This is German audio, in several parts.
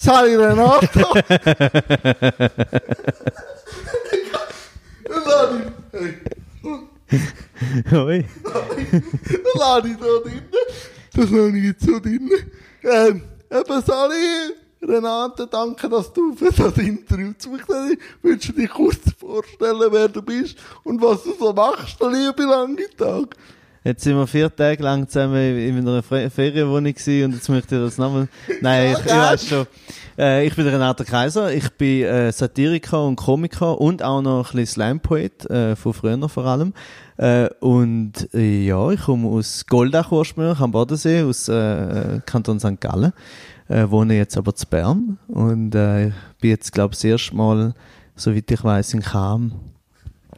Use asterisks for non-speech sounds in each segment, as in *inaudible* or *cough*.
Sali Renato. Hey, *laughs* Oi. ich da drinnen. Das lade ich jetzt so drinnen. Ähm, eben Sali Renate, danke, dass du für das Interview zugesagt hast. Willst du dich kurz vorstellen, wer du bist und was du so machst, liebe lange Tag? Jetzt sind wir vier Tage lang zusammen in einer Ferienwohnung gewesen und jetzt möchte ich das nochmal. Nein, ich, ich weiß schon. Äh, ich bin Renato Kaiser. Ich bin äh, Satiriker und Komiker und auch noch ein bisschen Slam-Poet, äh, von früher vor allem. Äh, und äh, ja, ich komme aus Goldach ursprünglich am Bodensee, aus äh, Kanton St. Gallen. Wohne jetzt aber zu Bern und bin jetzt, glaube ich, das erste Mal, soweit ich weiß, in Cham.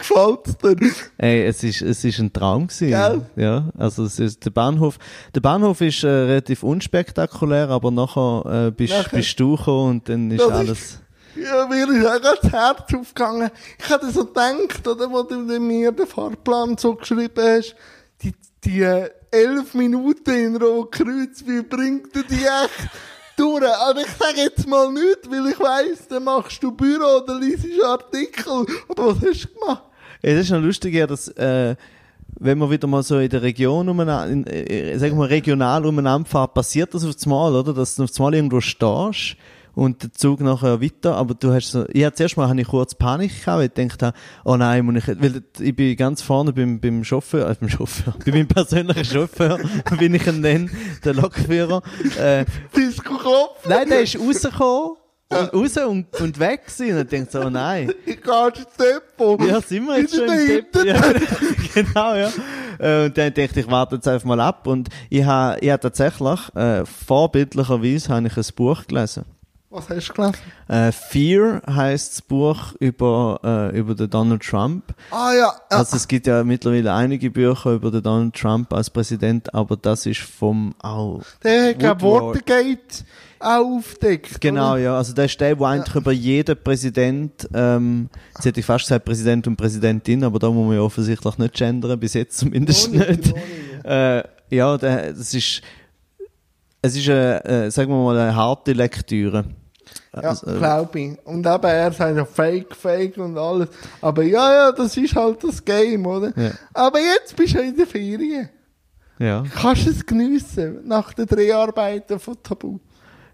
Gefällt's dir? Ey, es ist, es ist ein Traum gewesen. Gell? Ja, also es ist, der Bahnhof, der Bahnhof ist äh, relativ unspektakulär, aber nachher äh, bist, Nachher- bist du gekommen und dann ist Das ist- alles. Ja, mir ist auch das Herz aufgegangen. Ich hatte so gedacht, oder, wo du mir den Fahrplan so geschrieben hast, die, die äh, elf Minuten in Rotkreuz, wie bringt dir die echt durch? Aber ich sage jetzt mal nichts, weil ich weiss, dann machst du Büro oder liest Artikel. Aber was hast du gemacht? Das ist noch lustig, ja, dass, äh, wenn man wieder mal so in der Region umeinander, in, äh, sagen wir mal regional umeinander fährt, passiert das auf das Mal, oder? Dass du auf das Mal irgendwo stehst und der Zug nachher weiter, aber du hast so, ja, zuerst mal habe ich kurz Panik gehabt, weil ich gedacht habe, oh nein, muss ich, weil ich bin ganz vorne beim, beim Chauffeur, äh, beim Chauffeur, *laughs* bei meinem persönlichen Chauffeur, *laughs* bin ich ihn nenne, der Lokführer, äh, Disco Klopf? nein, der ist rausgekommen, und raus und, und weg gewesen, und ich dachte so, oh nein. *laughs* Ich gehe ins Depot. Ja, sind wir jetzt schon ich im Depp? Ja, *laughs* genau, ja. Äh, Und dann dachte ich, ich warte jetzt einfach mal ab. Und ich habe ich hab tatsächlich, äh, vorbildlicherweise, habe ich ein Buch gelesen. Was hast du gelesen? Äh, Fear heißt das Buch über, äh, über den Donald Trump. Ah ja, ja. Also es gibt ja mittlerweile einige Bücher über den Donald Trump als Präsident, aber das ist vom auch der hat kein Woodward. Watergate auch aufgedeckt. Genau, oder? ja. Also der ist der, wo eigentlich über jeden Präsident, ähm, jetzt hätte ich fast gesagt Präsident und Präsidentin, aber da muss man ja offensichtlich nicht gendern, bis jetzt zumindest Ohne, nicht. ohne, Äh, ja, der, das ist, es ist eine, äh, sagen wir mal, eine harte Lektüre. Ja, Also, äh, glaube ich. Und eben, er sagt ja Fake, Fake und alles. Aber ja, ja, das ist halt das Game, oder? Ja. Aber jetzt bist du ja in der Ferien. ja. Kannst du es geniessen nach den Dreharbeiten von Tabu?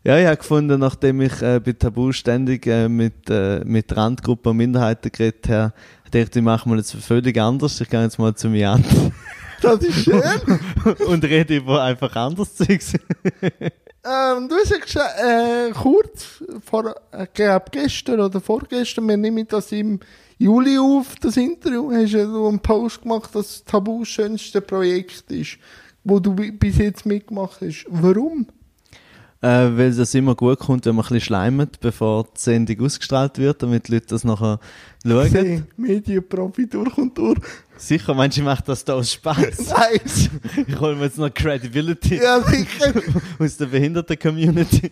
Ja, ich habe gefunden, nachdem ich äh, bei Tabu ständig äh, mit, äh, mit Randgruppen und Minderheiten geredet habe, dachte ich, machen wir jetzt völlig anders. Ich gehe jetzt mal zu mir an *laughs* Das ist schön. *laughs* und rede über einfach anderes Zeugs. *laughs* ähm, du hast ja gesagt, äh, kurz vor, äh, glaub, gestern oder vorgestern, wir nehmen das im Juli auf, das Interview, hast ja du einen Post gemacht, dass Tabu das schönste Projekt ist, wo du bi- bis jetzt mitgemacht hast. Warum? Äh, weil das immer gut kommt, wenn man ein bisschen schleimt, bevor die Sendung ausgestrahlt wird, damit die Leute das nachher schauen. Seh, Medienprofi durch und durch. Sicher, manche macht das da aus Spaß. *laughs* Nein, Ich hole mir jetzt noch Credibility ja sicher. *laughs* aus der Behinderten-Community.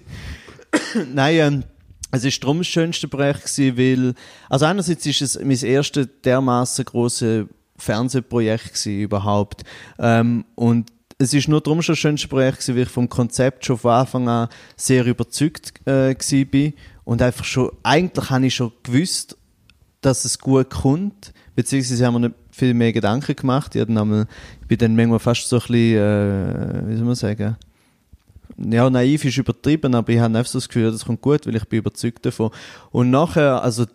Nein, ähm, es ist darum das schönste Projekt gewesen, weil, also einerseits ist es mein erstes dermaßen große Fernsehprojekt gewesen überhaupt. Ähm, und es ist nur darum schon das schönste Projekt gewesen, weil ich vom Konzept schon von Anfang an sehr überzeugt äh, bin. Und einfach schon, eigentlich habe ich schon gewusst, dass es gut kommt, beziehungsweise haben wir nicht viel mehr Gedanken gemacht. Ich, dann einmal, ich bin dann manchmal fast so ein bisschen, äh, wie soll man sagen, ja, naiv ist übertrieben, aber ich habe einfach so das Gefühl, das kommt gut, weil ich bin überzeugt davon. Und nachher, also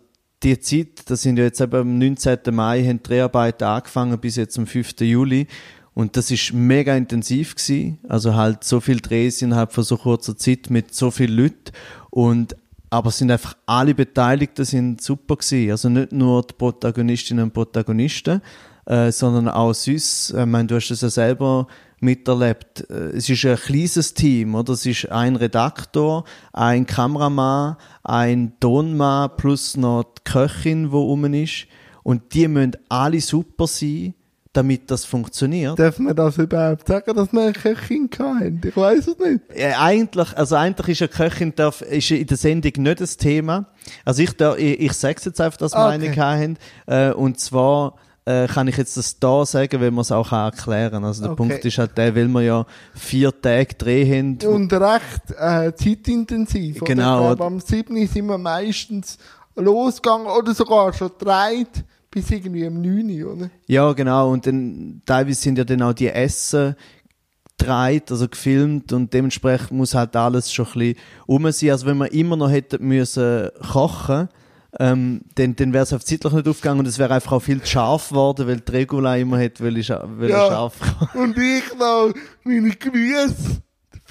die Zeit, das sind ja jetzt eben am 19. Mai, haben die Dreharbeiten angefangen bis jetzt am 5. Juli. Und das ist mega intensiv gewesen. Also halt so viel Drehs innerhalb von so kurzer Zeit mit so vielen Leuten. Und aber sind einfach alle Beteiligten sind super gewesen. Also nicht nur die Protagonistinnen und Protagonisten, äh, sondern auch süß. Ich meine, du hast es ja selber miterlebt. Äh, Es ist ein kleines Team, oder? Es ist ein Redaktor, ein Kameramann, ein Tonmann plus noch die Köchin, die rum ist. Und die müssen alle super sein, damit das funktioniert. Darf man das überhaupt sagen, dass wir eine Köchin hatten? Ich weiß es nicht. Ja, eigentlich, also eigentlich ist eine Köchin darf, ist in der Sendung nicht das Thema. Also ich, da, ich, ich sage jetzt einfach, dass wir Ah, eine okay. hatten. Äh, und zwar, äh, kann ich jetzt das da sagen, wenn man es auch kann erklären. Also der Okay. Punkt ist halt der, weil wir ja vier Tage Dreh haben. Und recht äh, zeitintensiv. oder? Genau. Glaube, am 7. sind wir meistens losgegangen oder sogar schon gedreht bis irgendwie am 9. oder? Ja, genau. Und dann teilweise sind ja dann auch die Essen gedreht, also gefilmt und dementsprechend muss halt alles schon ein bisschen rum sein. Also wenn wir immer noch hätten müssen kochen, ähm, dann, dann wäre es auf zeitlich nicht aufgegangen und es wäre einfach auch viel zu scharf geworden, weil die Regula immer hätte will, scha will Ja. scharf. Und ich noch meine Gemüse,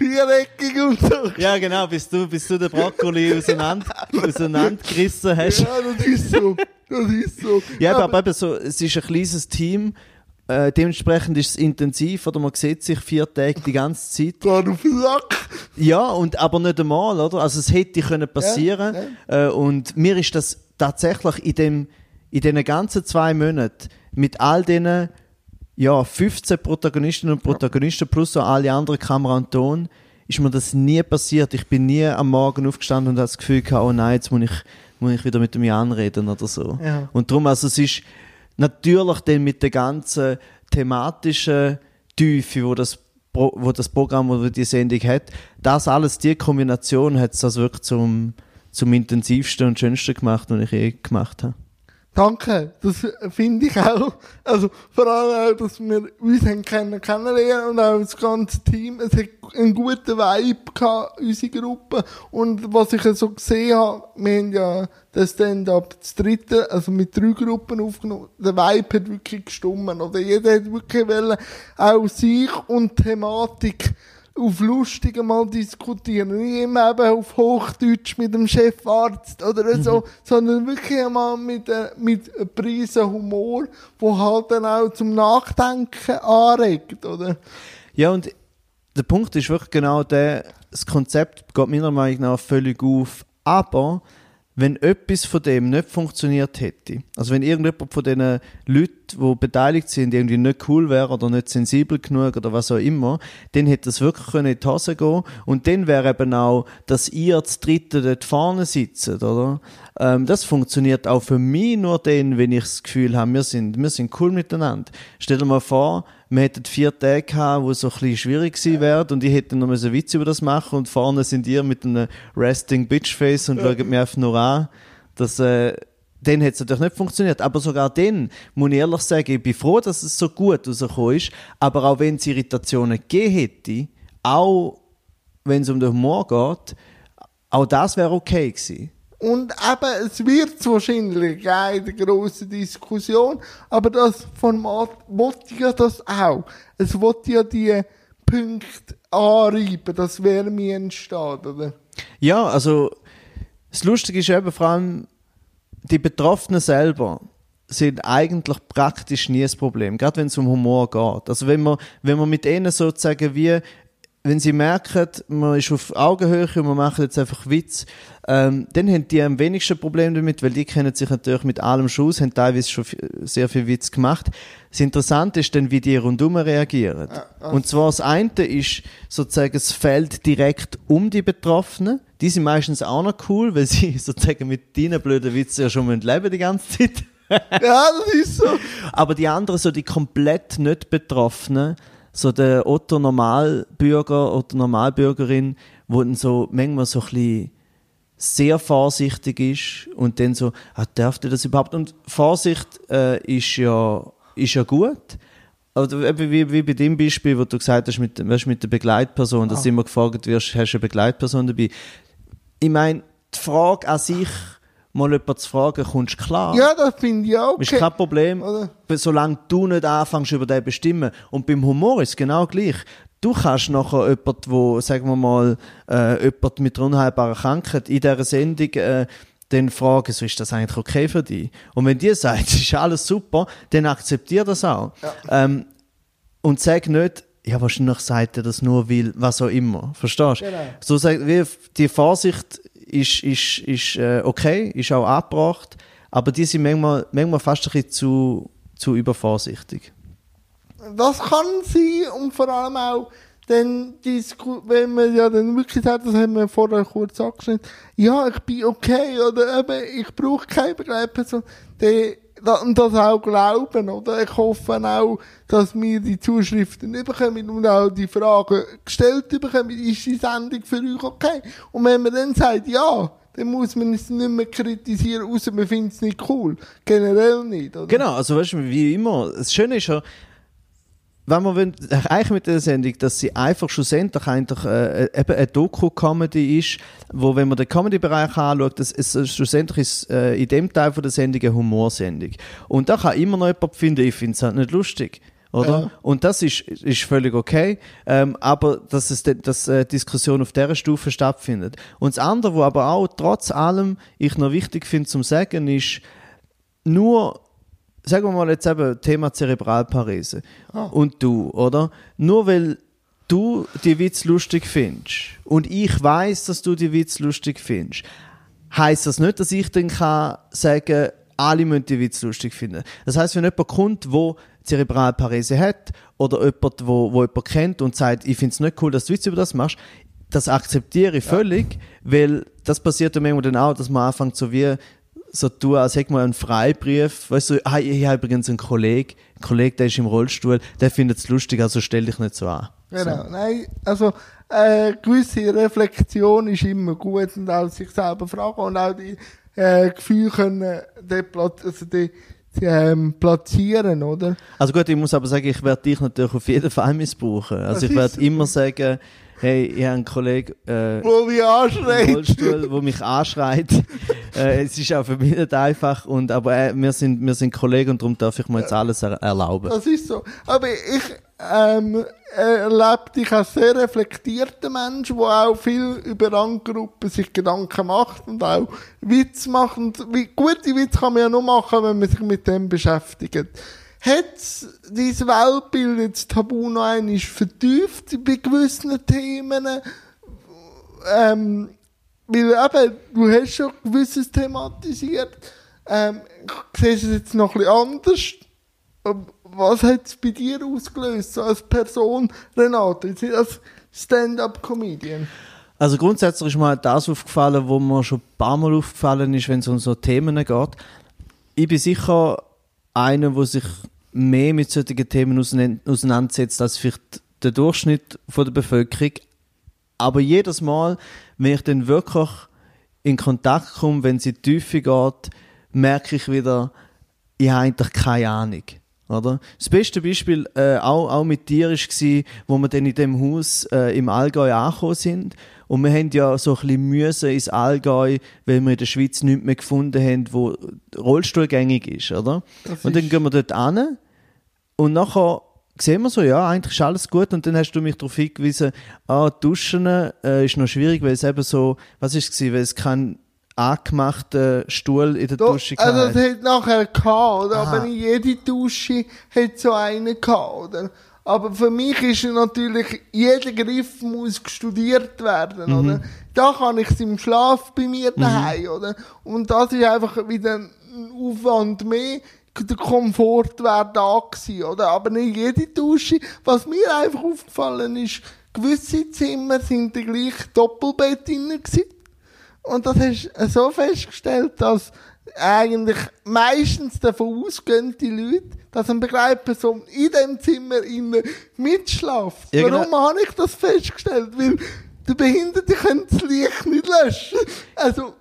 viereckig und so. Ja, genau, bis du, bis du den Brokkoli *laughs* auseinander, auseinandergerissen hast. Ja, das ist so. Das ist so. Ja, aber, aber eben so, es ist ein kleines Team, äh, dementsprechend ist es intensiv, oder man sieht sich vier Tage die ganze Zeit. Gerade auf den Sack. Ja, und aber nicht einmal, oder? Also es hätte können passieren. Äh, und mir ist das tatsächlich in dem in diesen ganzen zwei Monaten mit all diesen ja, 15 Protagonistinnen und Protagonisten plus auch alle anderen Kamera und Ton, ist mir das nie passiert. Ich bin nie am Morgen aufgestanden und habe das Gefühl gehabt, oh nein, jetzt muss ich, muss ich wieder mit dem Jan reden oder so. Ja. Und darum, also es ist natürlich dann mit der ganzen thematischen Tiefe, wo das, wo das Programm oder die Sendung hat, das alles, die Kombination hat es das wirklich zum, zum intensivsten und schönsten gemacht, was ich je gemacht habe. Danke, das finde ich auch. Also vor allem auch, dass wir uns haben können kennenlernen und auch das ganze Team. Es hat einen guten Vibe gehabt, unsere Gruppe. Und was ich so gesehen habe, wir haben ja das Stand-up das dritte, also mit drei Gruppen aufgenommen. Der Vibe hat wirklich gestummen. Oder jeder hat wirklich wollen, auch sich und Thematik auf lustig mal diskutieren. Nicht immer eben auf Hochdeutsch mit dem Chefarzt oder so, sondern wirklich mal mit, äh, mit einem Preisen Humor, wo halt dann auch zum Nachdenken anregt, oder? Ja, und der Punkt ist wirklich genau der, das Konzept geht meiner Meinung nach völlig auf, aber wenn etwas von dem nicht funktioniert hätte, also wenn irgendjemand von diesen Leuten, die beteiligt sind, irgendwie nicht cool wäre oder nicht sensibel genug oder was auch immer, dann hätte es wirklich in die Hose gehen und dann wäre eben auch, dass ihr das Dritte dort vorne sitzt, oder? Ähm, das funktioniert auch für mich nur dann, wenn ich das Gefühl habe, wir sind, wir sind cool miteinander. Stell dir mal vor, wir hätten vier Tage gehabt, wo es so ein bisschen schwierig gewesen wäre und ich hätte noch mal so Witz über das machen und vorne sind ihr mit einem Resting Bitchface und schaut mir einfach nur an. Das, äh, dann hätte es natürlich nicht funktioniert. Aber sogar dann, muss ich ehrlich sagen, ich bin froh, dass es so gut rausgekommen ist. Aber auch wenn es Irritationen gegeben hätte, auch wenn es um den Humor geht, auch das wäre okay gewesen. Und eben, es wird wahrscheinlich der grossen Diskussion, aber das Format will ja das auch. Es will ja die Punkte anreiben, dass Wärme entsteht, oder? Ja, also das Lustige ist eben vor allem, die Betroffenen selber sind eigentlich praktisch nie das Problem, gerade wenn es um Humor geht. Also wenn man, wenn man mit ihnen sozusagen wie, wenn sie merken, man ist auf Augenhöhe und man macht jetzt einfach Witz, ähm, dann haben die am wenigsten Problem damit, weil die kennen sich natürlich mit allem schon aus, haben teilweise schon sehr viel Witz gemacht. Das Interessante ist dann, wie die rundum reagieren. Und zwar das eine ist sozusagen das Feld direkt um die Betroffenen. Die sind meistens auch noch cool, weil sie *laughs* sozusagen mit deinen blöden Witzen ja schon mal leben die ganze Zeit. Ja, das ist so. Aber die anderen, so die komplett nicht Betroffenen, so der Otto Normalbürger oder Normalbürgerin, wo dann so manchmal so ein bisschen sehr vorsichtig ist und dann so, ah, darf der das überhaupt? Und Vorsicht äh, ist, ja, ist ja gut. Oder eben wie, wie bei dem Beispiel, wo du gesagt hast, mit, weißt, mit der Begleitperson, dass du immer gefragt wirst, hast du eine Begleitperson dabei? Ich meine, die Frage an sich, mal jemanden zu fragen, kommst du klar? Ja, das finde ich auch Ist okay. kein Problem, Oder? solange du nicht anfängst, über den bestimmen. Und beim Humor ist es genau gleich. Du kannst nachher jemand, wo, sagen wir mal, äh, jemand mit einer unheilbaren Krankheit in dieser Sendung äh, dann fragen, so ist das eigentlich okay für dich? Und wenn die sagt, *laughs* es ist alles super, dann akzeptier das auch. Ähm, und sag nicht, ja, wahrscheinlich sagt er das nur, weil, was auch immer. Verstehst du? Genau. So sagt, wie, die Vorsicht ist, ist, ist äh, okay, ist auch angebracht, aber die sind manchmal, manchmal fast ein bisschen zu, zu übervorsichtig. Das kann sein und vor allem auch, dann wenn man ja dann wirklich sagt, das haben wir vorher kurz angeschnitten, ja, ich bin okay oder eben, ich brauche keine Begleitperson, dann da- und das auch glauben, oder? Ich hoffe auch, dass wir die Zuschriften bekommen und auch die Fragen gestellt bekommen, ist die Sendung für euch okay? Und wenn man dann sagt, ja, dann muss man es nicht mehr kritisieren, außer man findet es nicht cool. Generell nicht, oder? Genau, also weißt du, wie immer, das Schöne ist ja, wenn man will, erreichen mit der Sendung, dass sie einfach schlussendlich eigentlich äh, eben eine Doku-Comedy ist, wo, wenn man den Comedy-Bereich anschaut, das ist, äh, schlussendlich ist äh, in dem Teil von der Sendung eine Humorsendung. Und da kann immer noch jemand finden, ich finde es halt nicht lustig. Oder? Ja. Und das ist, ist völlig okay, ähm, aber dass, es, dass äh, Diskussion auf dieser Stufe stattfindet. Und das andere, wo aber auch trotz allem ich noch wichtig finde zum Sagen, ist, nur, sagen wir mal jetzt eben Thema Zerebralparese Ah. und du, oder? Nur weil du die Witz lustig findest und ich weiß, dass du die Witz lustig findest, heißt das nicht, dass ich dann kann sagen, alle müssen die Witz lustig finden. Das heißt, wenn jemand kommt, wo Zerebralparese hat oder jemand, wo, wo jemand kennt und sagt, ich finde es nicht cool, dass du Witz über das machst, das akzeptiere ich völlig, weil das passiert ja manchmal dann auch, dass man anfängt so wie so tun, als hätte man einen Freibrief, weißt du, ah, ich habe übrigens einen Kollegen, ein Kollege, der ist im Rollstuhl, der findet es lustig, also stell dich nicht so an. Genau, nein, also äh, gewisse Reflexion ist immer gut und auch sich selber fragen und auch die äh, Gefühle können deplat also die, die, ähm, platzieren, oder? Also gut, ich muss aber sagen, ich werde dich natürlich auf jeden Fall missbrauchen. Also Das ich werde so. immer sagen, hey, ich habe einen Kollegen äh, Wo wir im anschreien. Rollstuhl, der mich anschreit. *laughs* äh, es ist auch für mich nicht einfach, und, aber äh, wir, sind, wir sind Kollegen und darum darf ich mir jetzt alles er erlauben. Das ist so. Aber ich ähm, erlebe dich als sehr reflektierter Mensch, der auch viel über Randgruppen sich Gedanken macht und auch Witz macht. Und wie, gute Witze kann man ja nur machen, wenn man sich mit dem beschäftigt. Hat dein Weltbild jetzt Tabu noch einmal vertieft bei gewissen Themen? Ähm, weil eben, du hast schon gewisses thematisiert. Ähm, siehst du es jetzt noch bisschen anders? Ähm, Was hat es bei dir ausgelöst, so als Person, Renate, als Stand-up-Comedian? Also grundsätzlich ist mir das aufgefallen, wo mir schon ein paar Mal aufgefallen ist, wenn es um so Themen geht. Ich bin sicher einer, der sich mehr mit solchen Themen auseinander- auseinandersetzt als vielleicht der Durchschnitt der Bevölkerung. Aber jedes Mal, wenn ich dann wirklich in Kontakt komme, wenn die Tiefe geht, merke ich wieder, ich habe eigentlich keine Ahnung. Oder? Das beste Beispiel äh, auch, auch mit dir war, wo wir dann in dem Haus äh, im Allgäu angekommen sind. Und wir haben ja so ein bisschen müssen ins Allgäu, weil wir in der Schweiz nichts mehr gefunden haben, wo rollstuhlgängig ist. Oder? Das Und dann gehen wir dort an und nachher sehen wir so, ja, eigentlich ist alles gut. Und dann hast du mich darauf hingewiesen, ah, Duschen äh, ist noch schwierig, weil es eben so, was ist es weil es keinen angemachten Stuhl in der Doch, Dusche also gab. es hat nachher gehabt, oder? Aha. Aber jede Dusche hat so einen gehabt, oder? Aber für mich ist natürlich, jeder Griff muss studiert werden, Mhm. oder? Da kann ich es im Schlaf bei mir daheim, oder? Und das ist einfach wieder ein Aufwand mehr. Der Komfort wäre da gewesen, oder? Aber nicht jede Dusche. Was mir einfach aufgefallen ist, gewisse Zimmer sind die gleich Doppelbett drin gewesen. Und das hast du so festgestellt, dass eigentlich meistens davon ausgehen die Leute, dass eine Begleitperson in dem Zimmer innen mitschlaft. Genau. Warum habe ich das festgestellt? Weil der Behinderte kann das Licht nicht löschen. Also,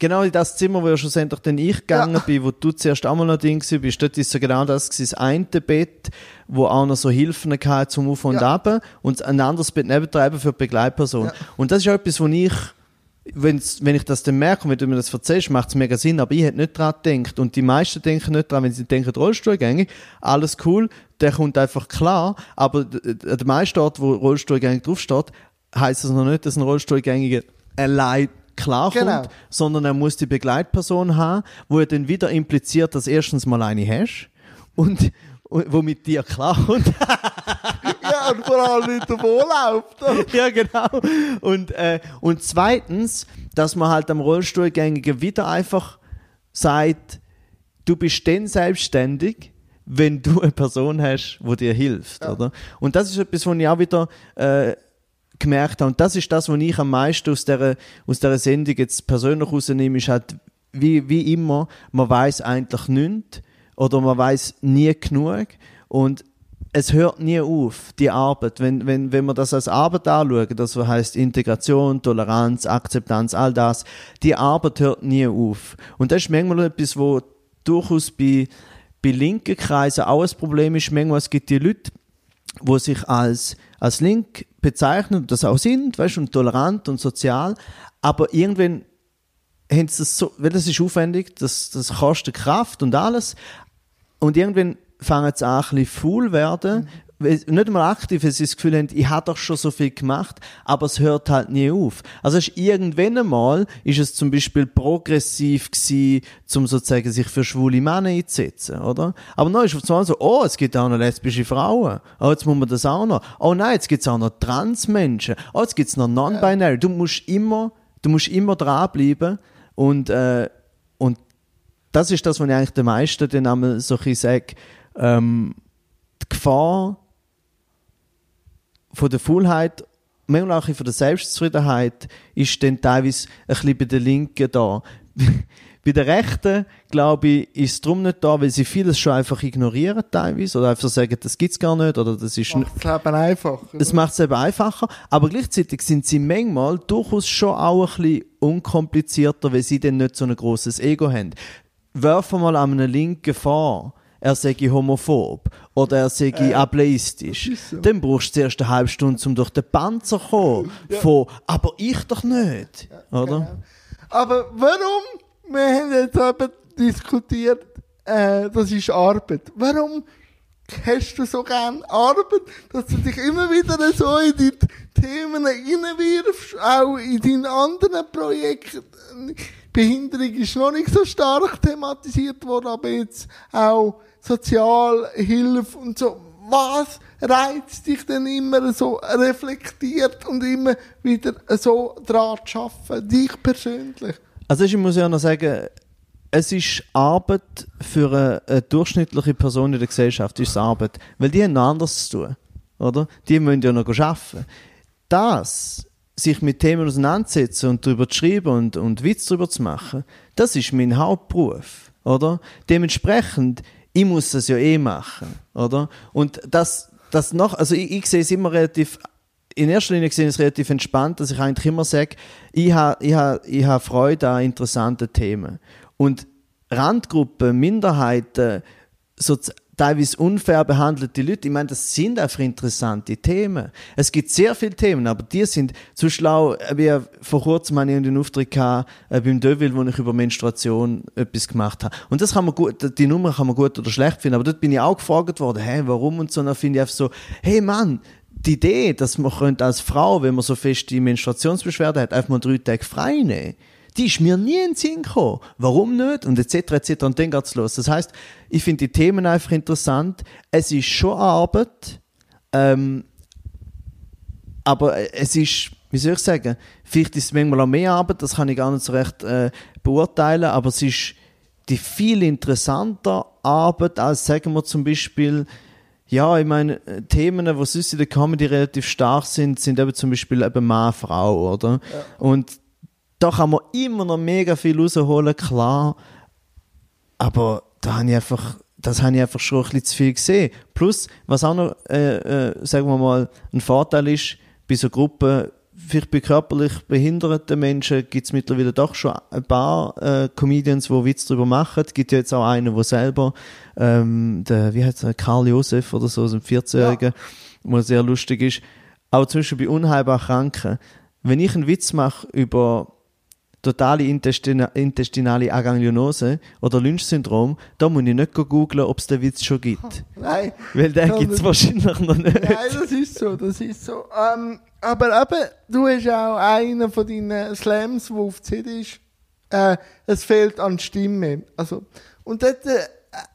Genau in das Zimmer, wo ja schlussendlich dann ich gegangen Ja. bin, wo du zuerst auch mal noch drin bist, dort ist ja genau das gewesen, das eine Bett, wo auch noch so Hilfen hatte zum Auf und Ja. Ab und ein anderes Bett nebendran eben für die Begleitperson. Ja. Und das ist auch etwas, wo ich wenn's, wenn ich das dann merke und wenn du mir das erzählst, macht es mega Sinn, aber ich hätte nicht dran gedacht. Und die meisten denken nicht dran, wenn sie denken, Rollstuhlgängig, alles cool, der kommt einfach klar, aber d- d- an dem meisten Ort, wo Rollstuhlgängig draufsteht, heisst das noch nicht, dass ein Rollstuhlgängiger allein klarkommt, Genau. sondern er muss die Begleitperson haben, wo er dann wieder impliziert, dass erstens mal eine hast und, und wo mit dir klarkommt. *laughs* *laughs* und vor allem nicht davonläuft. *laughs* ja, genau. Und, äh, und zweitens, dass man halt am Rollstuhlgängigen wieder einfach sagt, du bist dann selbstständig, wenn du eine Person hast, die dir hilft, Ja. oder? Und das ist etwas, was ich auch wieder äh, gemerkt habe. Und das ist das, was ich am meisten aus dieser, aus dieser Sendung jetzt persönlich rausnehme, ist halt, wie, wie immer, man weiß eigentlich nichts. oder man weiß nie genug und es hört nie auf, die Arbeit. Wenn, wenn, wenn wir das als Arbeit anschauen, das heißt Integration, Toleranz, Akzeptanz, all das, die Arbeit hört nie auf. Und das ist manchmal etwas, wo durchaus bei, bei linken Kreisen auch ein Problem ist. Manchmal es gibt die Leute, die sich als, als link bezeichnen und das auch sind, weißt, und tolerant und sozial, aber irgendwann haben sie das so, weil das ist aufwendig, das, das kostet Kraft und alles, und irgendwann fangen sie an, ein bisschen faul werden. Nicht einmal aktiv, weil sie das Gefühl haben, ich habe doch schon so viel gemacht, aber es hört halt nie auf. Also ist irgendwann einmal ist es zum Beispiel progressiv gewesen, um sozusagen sich für schwule Männer einzusetzen, oder? Aber dann ist auf einmal so, oh, es gibt auch noch lesbische Frauen. Oh, jetzt muss man das auch noch. Oh nein, jetzt gibt es auch noch Transmenschen. Oh, jetzt gibt es noch Non-Binary. Du musst immer, du musst immer dranbleiben und, äh, und das ist das, was ich eigentlich den meisten dann einmal so ein sage, ähm, die Gefahr von der Faulheit, manchmal auch von der Selbstzufriedenheit, ist dann teilweise ein bisschen bei den Linken da. *laughs* bei den Rechten, glaube ich, ist es darum nicht da, weil sie vieles schon einfach ignorieren teilweise oder einfach sagen, das gibt es gar nicht oder das ist... Macht das Leben einfacher. Es macht es eben einfacher, aber gleichzeitig sind sie manchmal durchaus schon auch ein bisschen unkomplizierter, weil sie dann nicht so ein großes Ego haben. Werfen mal an einen Linken vor, er sei homophob oder er sei äh, ableistisch, so. dann brauchst du zuerst eine halbe Stunde, um durch den Panzer zu kommen. Ja. Von, aber ich doch nicht. Ja, oder? Genau. Aber warum? Wir haben jetzt eben diskutiert, äh, das ist Arbeit. Warum hast du so gerne Arbeit, dass du dich immer wieder so in die Themen reinwirfst, auch in deinen anderen Projekten? Behinderung ist noch nicht so stark thematisiert worden, aber jetzt auch Sozialhilfe und so. Was reizt dich denn immer so reflektiert und immer wieder so dran zu arbeiten, dich persönlich? Also ich muss ja noch sagen, es ist Arbeit für eine, eine, durchschnittliche Person in der Gesellschaft, ist Arbeit. Weil die haben noch anderes zu tun, oder? Die müssen ja noch arbeiten. Das, sich mit Themen auseinandersetzen und darüber zu schreiben und, und Witz darüber zu machen, das ist mein Hauptberuf, oder? Dementsprechend ich muss das ja eh machen, oder? Und das, das noch, also ich, ich sehe es immer relativ, in erster Linie sehe ich es relativ entspannt, dass ich eigentlich immer sage, ich habe ich ha, ich ha Freude an interessanten Themen. Und Randgruppen, Minderheiten, so, teilweise unfair behandelte Leute. Ich meine, das sind einfach interessante Themen. Es gibt sehr viele Themen, aber die sind zu schlau. Wie vor kurzem hatte ich den Auftritt gehabt, äh, beim Deville, wo ich über Menstruation etwas gemacht habe. Und das kann man gut, die Nummer kann man gut oder schlecht finden, aber dort bin ich auch gefragt worden, hey, warum und so. Und dann finde ich einfach so, hey Mann, die Idee, dass man als Frau, wenn man so fest die Menstruationsbeschwerde hat, einfach mal drei Tage frei nehmen die ist mir nie in den Sinn gekommen. Warum nicht? Und etc. etc. Und dann geht's los. Das heißt, ich finde die Themen einfach interessant. Es ist schon Arbeit, ähm, aber es ist, wie soll ich sagen, vielleicht ist es manchmal auch mehr Arbeit, das kann ich gar nicht so recht äh, beurteilen, aber es ist die viel interessanter Arbeit als, sagen wir zum Beispiel, ja, ich meine, Themen, die sonst in der Comedy relativ stark sind, sind eben zum Beispiel eben Mann, Frau, oder? Ja. Und da kann man immer noch mega viel rausholen, klar. Aber da habe ich einfach, das habe ich einfach schon ein bisschen zu viel gesehen. Plus, was auch noch, äh, äh, sagen wir mal, ein Vorteil ist, bei so Gruppen, vielleicht bei körperlich behinderten Menschen gibt es mittlerweile doch schon ein paar äh, Comedians, die Witz darüber machen. Es gibt ja jetzt auch einen, der selber, ähm, der, wie heißt er, Karl Josef oder so, so ein 14-Jähriger, ja. der sehr lustig ist. Auch zum Beispiel bei unheilbar Kranken. Wenn ich einen Witz mache über totale Intestina intestinale Aganglionose oder Lynch-Syndrom, da muss ich nicht googeln, ob es den Witz schon gibt. *laughs* Nein. Weil den gibt es wahrscheinlich noch nicht. Nein, das ist so, das ist so. Ähm, aber eben, du hast auch einen von deinen Slams, der auf CD ist, äh, es fehlt an Stimme. Also, und das, äh,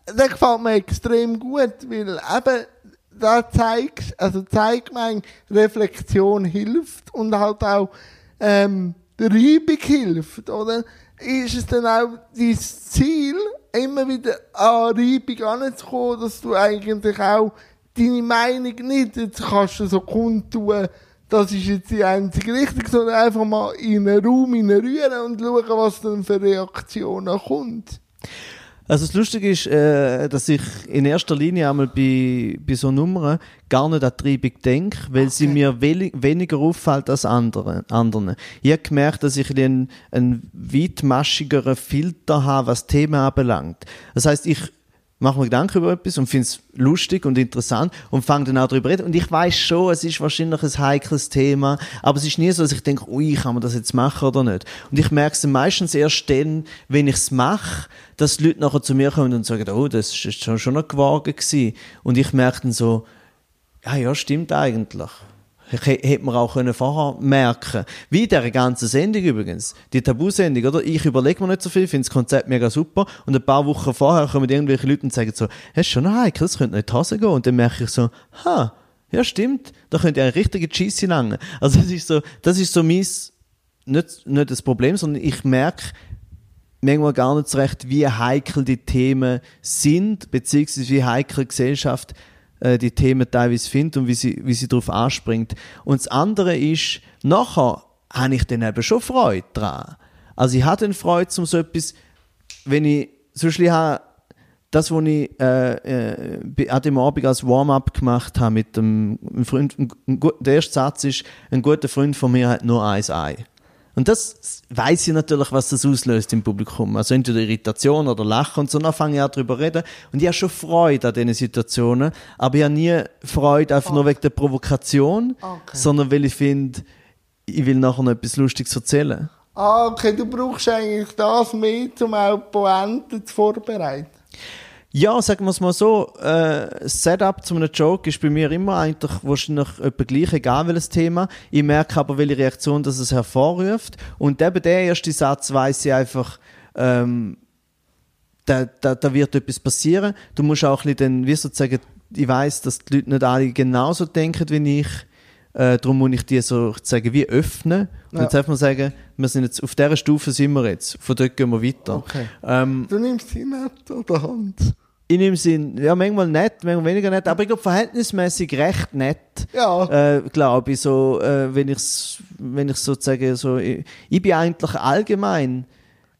das gefällt mir extrem gut, weil eben, da zeigt, also zeigt mir, Reflexion hilft und halt auch, ähm, der Reibung hilft, oder? Ist es dann auch dein Ziel, immer wieder an Reibung anzukommen, dass du eigentlich auch deine Meinung nicht, jetzt kannst du so kundtun, das ist jetzt die einzige Richtung, sondern einfach mal in einen Raum rühren und schauen, was dann für Reaktionen kommt. Also das Lustige ist, äh, dass ich in erster Linie einmal bei, bei so Nummern gar nicht an Treibung denke, weil sie mir weli- weniger auffällt als andere, anderen. Ich habe gemerkt, dass ich einen, einen weitmaschigeren Filter habe, was Themen anbelangt. Das heißt, ich mache mir Gedanken über etwas und finde es lustig und interessant und fange dann auch darüber reden. Und ich weiß schon, es ist wahrscheinlich ein heikles Thema, aber es ist nie so, dass ich denke, ui, kann man das jetzt machen oder nicht. Und ich merke es meistens erst dann, wenn ich es mache, dass die Leute nachher zu mir kommen und sagen, oh, das ist schon, schon noch gewagt gewesen. Und ich merke dann so, ja, ja, stimmt eigentlich. Hätte man auch können vorher merken Wie in dieser ganzen Sendung übrigens. Die Tabu-Sendung, oder? Ich überlege mir nicht so viel, finde das Konzept mega super. Und ein paar Wochen vorher kommen irgendwelche Leute und sagen so, das ist schon noch heikel, das könnte noch in die Hose gehen. Und dann merke ich so, ha, ja stimmt, da könnte ja ein richtiger Cheesy langen. Also das ist so, das ist so mein, nicht, nicht das Problem, sondern ich merke, manchmal gar nicht so recht, wie heikel die Themen sind, beziehungsweise wie heikel Gesellschaft äh, die Themen teilweise findet und wie sie, wie sie darauf anspringt. Und das andere ist, nachher habe ich dann eben schon Freude dran. Also ich habe dann Freude, um so etwas, wenn ich, ich habe das, was ich äh, äh, an dem Abend als Warm-up gemacht habe mit einem Freund, ein, ein, der erste Satz ist, ein guter Freund von mir hat nur ein Ei. Und das weiß ich natürlich, was das auslöst im Publikum. Also entweder Irritation oder Lachen und so, dann fange ich auch darüber reden. Und ich habe schon Freude an diesen Situationen, aber ich habe nie Freude einfach nur wegen der Provokation, Okay. sondern weil ich finde, ich will nachher noch etwas Lustiges erzählen. Ah, okay, du brauchst eigentlich das mehr, um auch die Pointe zu vorbereiten. Ja, sagen wir es mal so, äh, Setup zu einem Joke ist bei mir immer eigentlich wahrscheinlich etwa gleich, egal welches Thema. Ich merke aber, welche Reaktion das es hervorruft. Und eben der erste Satz weiss ich einfach, ähm, da, da, da wird etwas passieren. Du musst auch ein bisschen, dann, wie sozusagen, ich weiss, dass die Leute nicht alle genauso denken wie ich. Äh, darum muss ich die so sagen, wie öffnen. Und Ja. jetzt einfach mal sagen, wir sind jetzt, auf dieser Stufe sind wir jetzt. Von dort gehen wir weiter. Okay. Ähm, Du nimmst sie nicht an der Hand. in dem Sinn, ja, manchmal nett, manchmal weniger nett, aber ich glaube verhältnismäßig recht nett. Ja. Äh, glaube ich, so, äh, wenn ich wenn ich sozusagen so, ich, ich bin eigentlich allgemein,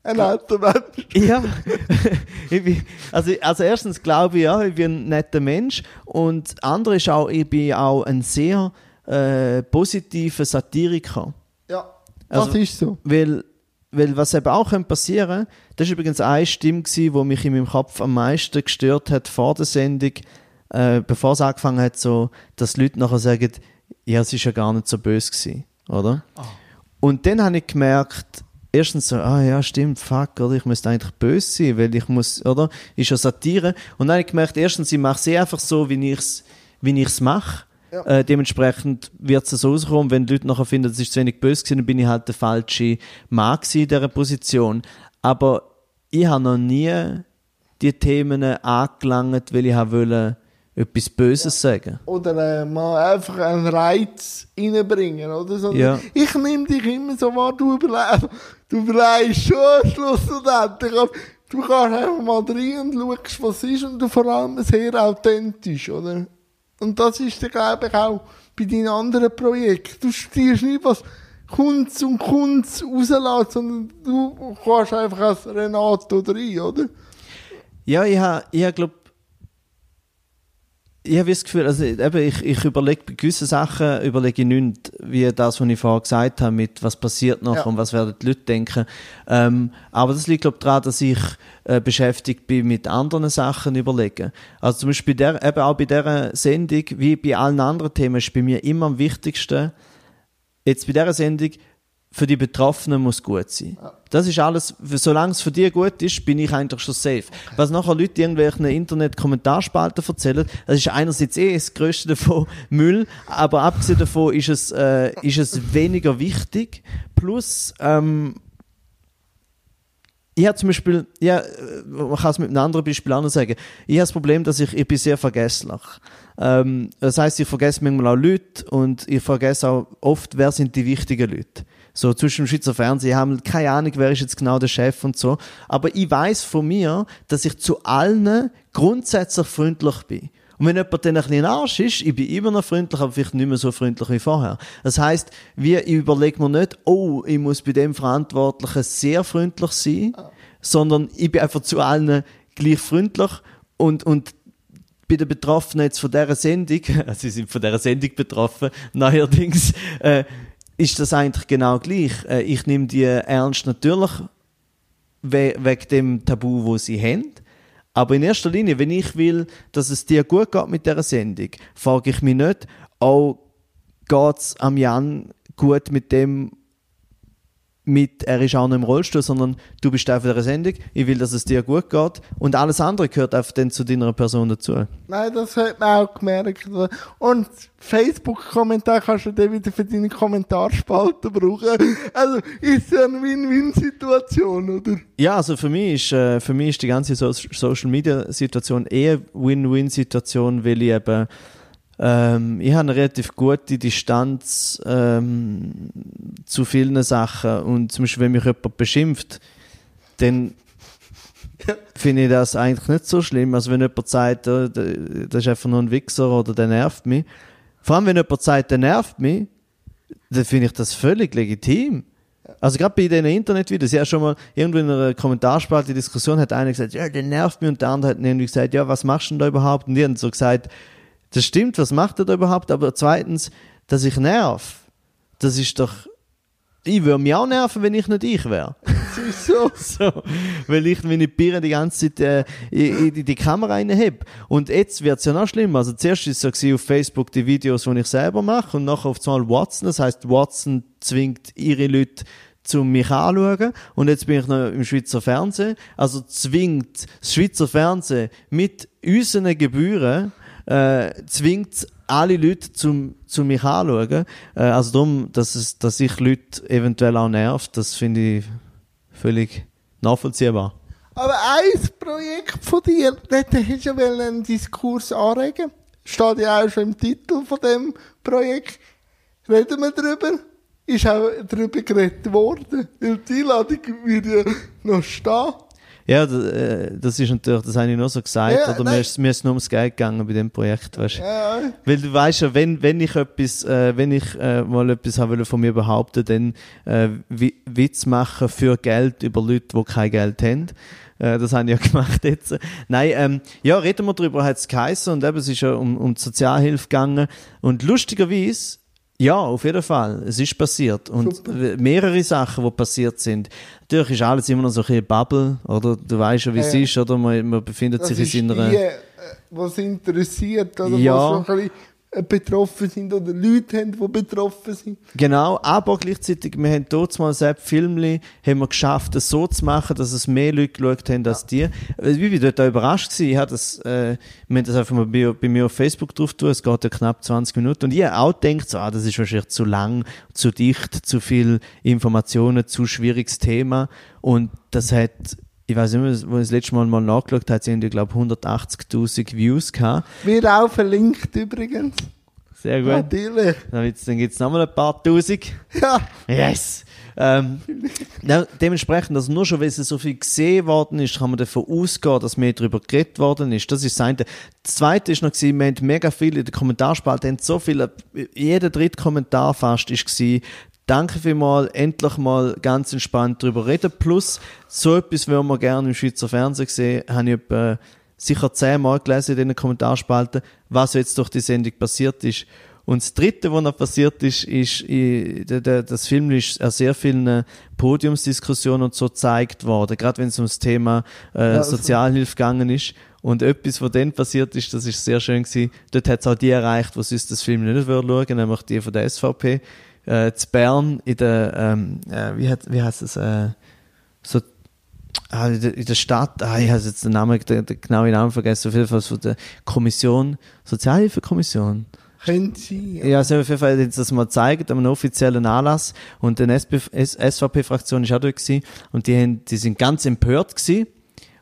Ein alter Mensch. ja, *laughs* ich bin, also, also erstens glaube ich, ja, ich bin ein netter Mensch und andere ist auch, ich bin auch ein sehr äh, positiver Satiriker. Ja, das Also- ist so. Weil, weil was eben auch könnte passieren das war übrigens eine Stimme, die mich in meinem Kopf am meisten gestört hat vor der Sendung, äh, bevor es angefangen hat, so, dass Leute nachher sagen, ja, es ist ja gar nicht so böse gewesen, oder? Und dann habe ich gemerkt, erstens so, ah ja, stimmt, fuck, oder? Ich müsste eigentlich böse sein, weil ich muss, oder? Ist ja Satire. Und dann habe ich gemerkt, erstens, ich mache es eh einfach so, wie ich es wie ich's mache. Ja. Äh, dementsprechend wird es so rauskommen, wenn die Leute nachher finden, das ist zu wenig böse gewesen, dann bin ich halt der falsche Mann in dieser Position. Aber ich habe noch nie die Themen angelangt, weil ich wollte etwas Böses sagen. Oder äh, mal einfach einen Reiz reinbringen, oder? Sondern Ja. Ich nehme dich immer so wahr, du überlebst. Du überlegst schon schlussendlich. aber Du kannst einfach mal rein und schaust, was ist und du vor allem sehr authentisch, oder? Und das ist dann, glaube ich, auch bei deinen anderen Projekten. Du stehst nicht, was Kunst und Kunst rauslässt, sondern du kannst einfach als Renato rein, oder? Ja, ich habe, ich hab, glaube ich habe das Gefühl, also eben, ich, ich überlege bei gewissen Sachen, überlege ich nicht, wie das, was ich vorher gesagt habe, mit was passiert noch Ja. und was werden die Leute denken. Ähm, aber das liegt, glaube ich, daran, dass ich äh, beschäftigt bin mit anderen Sachen überlegen. Also zum Beispiel der, eben auch bei dieser Sendung, wie bei allen anderen Themen, ist bei mir immer am wichtigsten, jetzt bei dieser Sendung, für die Betroffenen muss gut sein. Das ist alles, solange es für die gut ist, bin ich eigentlich schon safe. Was nachher Leute irgendwelchen Internet-Kommentarspalten erzählen, das ist einerseits eh das Größte davon *laughs* Müll, aber abgesehen davon ist es, äh, ist es weniger wichtig. Plus, ähm, ich habe zum Beispiel, ja, äh, man kann es mit einem anderen Beispiel auch noch sagen. Ich habe das Problem, dass ich, ich bin sehr vergesslich. Ähm, das heißt, ich vergesse manchmal auch Leute und ich vergesse auch oft, wer sind die wichtigen Leute. So zwischen dem Schweizer Fernsehen haben keine Ahnung, wer ist jetzt genau der Chef und so. Aber ich weiß von mir, dass ich zu allen grundsätzlich freundlich bin. Und wenn jemand dann ein bisschen Arsch ist, ich bin immer noch freundlich, aber vielleicht nicht mehr so freundlich wie vorher. Das heißt, wie, ich überlege mir nicht, oh, ich muss bei dem Verantwortlichen sehr freundlich sein, sondern ich bin einfach zu allen gleich freundlich und, und bei den Betroffenen jetzt von dieser Sendung, also *laughs* sie sind von dieser Sendung betroffen, *laughs* neuerdings, äh, ist das eigentlich genau gleich. Äh, ich nehme die ernst natürlich we wegen dem Tabu, wo sie haben. Aber in erster Linie, wenn ich will, dass es dir gut geht mit dieser Sendung, frage ich mich nicht, oh, geht es am Jan gut mit dem, mit, er ist auch noch im Rollstuhl, sondern du bist Teil dieser Sendung, ich will, dass es dir gut geht und alles andere gehört einfach dann zu deiner Person dazu. Nein, das hat man auch gemerkt. Und Facebook-Kommentar kannst du dann wieder für deine Kommentarspalte brauchen. Also ist ja eine Win-Win-Situation, oder? Ja, also für mich ist, äh, für mich ist die ganze so Social-Media-Situation eher Win-Win-Situation, weil ich eben ähm, ich habe eine relativ gute Distanz ähm, zu vielen Sachen und zum Beispiel, wenn mich jemand beschimpft, dann finde ich das eigentlich nicht so schlimm. Also wenn jemand sagt, oh, das ist einfach nur ein Wichser oder der nervt mich. Vor allem, wenn jemand sagt, der nervt mich, dann finde ich das völlig legitim. Also gerade bei den Internetvideos, ja schon mal irgendwo in einer Kommentarspalte Diskussion hat einer gesagt, ja, der nervt mich und der andere hat irgendwie gesagt, ja, was machst du denn da überhaupt? Und die haben so gesagt, das stimmt, was macht er da überhaupt? Aber zweitens, dass ich nerv, das ist doch. Ich würde mich auch nerven, wenn ich nicht ich wäre. so. *laughs* so. Weil ich meine Birne die ganze Zeit äh, in, in die Kamera reinhebe. Und jetzt wird es ja noch schlimmer. Also zuerst war es so auf Facebook die Videos, die ich selber mache und nachher auf einmal Watson. Das heißt, Watson zwingt ihre Leute zu mich anschauen. Und jetzt bin ich noch im Schweizer Fernsehen. Also zwingt das Schweizer Fernsehen mit unseren Gebühren äh, zwingt alle Leute zum, zu mich anschauen. Äh, also darum, dass, es, dass sich Leute eventuell auch nervt, das finde ich völlig nachvollziehbar. Aber ein Projekt von dir, dort hast du ja einen Diskurs anregen. Steht ja auch schon im Titel von dem Projekt. Reden wir darüber? Ist auch darüber geredet worden. Weil die Einladung wird ja noch stehen. Ja, das, äh, das ist natürlich, das habe ich nur so gesagt, ja, oder mir ist, mir ist nur ums Geld gegangen bei dem Projekt, weißt ja. Weil du weißt ja, wenn, wenn ich etwas, äh, wenn ich äh, mal etwas will von mir behaupten, dann äh, Witz machen für Geld über Leute, die kein Geld haben. Äh, das habe ich ja *laughs* gemacht jetzt. Nein, ähm, ja, reden wir darüber, hat es geheißen und eben, es ist ja um, um die Sozialhilfe gegangen und lustigerweise ja, auf jeden Fall. Es ist passiert. Und Super. mehrere Sachen, die passiert sind. Natürlich ist alles immer noch so ein Bubble, oder? Du weißt ja, wie ja. es ist, oder? Man, man befindet das sich in seiner. Die, äh, was interessiert, oder? Ja. Was so ein bisschen äh, betroffen sind oder Leute haben, die betroffen sind. Genau, aber gleichzeitig, wir haben dort mal selbst Filmli, haben wir geschafft, das so zu machen, dass es mehr Leute geschaut haben als ja. die. Äh, ich war dort überrascht gewesen, ich habe das, äh, wir haben das einfach mal bei, bei, mir auf Facebook drauf tun, es geht ja knapp 20 Minuten und habe auch gedacht, so, ah, das ist wahrscheinlich zu lang, zu dicht, zu viel Informationen, zu schwieriges Thema und das hat ich weiß nicht mehr, wo ich das letzte Mal mal nachgeschaut habe, sie haben, glaube 180.000 Views gehabt. Wir auch verlinkt übrigens. Sehr gut. Natürlich. Dann, dann gibt es nochmal ein paar Tausend. Ja. Yes. Ähm, dementsprechend, also nur schon, weil es so viel gesehen worden ist, kann man davon ausgehen, dass mehr darüber geredet worden ist. Das ist das eine. Das zweite ist noch, gewesen, wir haben mega viel in der Kommentarspalte, haben so viele, jeder dritte Kommentar fast ist gewesen, Danke vielmals, endlich mal ganz entspannt darüber reden. Plus, so etwas würden wir gerne im Schweizer Fernsehen sehen, habe ich etwa sicher zehnmal gelesen in den Kommentarspalten, was jetzt durch die Sendung passiert ist. Und das Dritte, was noch passiert ist, ist, das Film ist an sehr vielen Podiumsdiskussionen und so gezeigt worden, gerade wenn es ums Thema äh, ja, Sozialhilfe gegangen ist. Und etwas, was dann passiert ist, das ist sehr schön gewesen. Dort hat es auch die erreicht, die sonst das Film nicht schauen würden, nämlich die von der SVP äh, zu Bern in der, ähm, äh, wie, hat, wie heißt es, äh, so, ah, in, der, Stadt, ah, ich habe jetzt den Namen, den, den genauen Namen vergessen, auf jeden Fall von der Kommission, Sozialhilfekommission. Können Sie? Ja, also auf jeden Fall jetzt das mal gezeigt, an einem offiziellen Anlass und die SVP-Fraktion ist auch dort gewesen und die, haben, die sind ganz empört gewesen.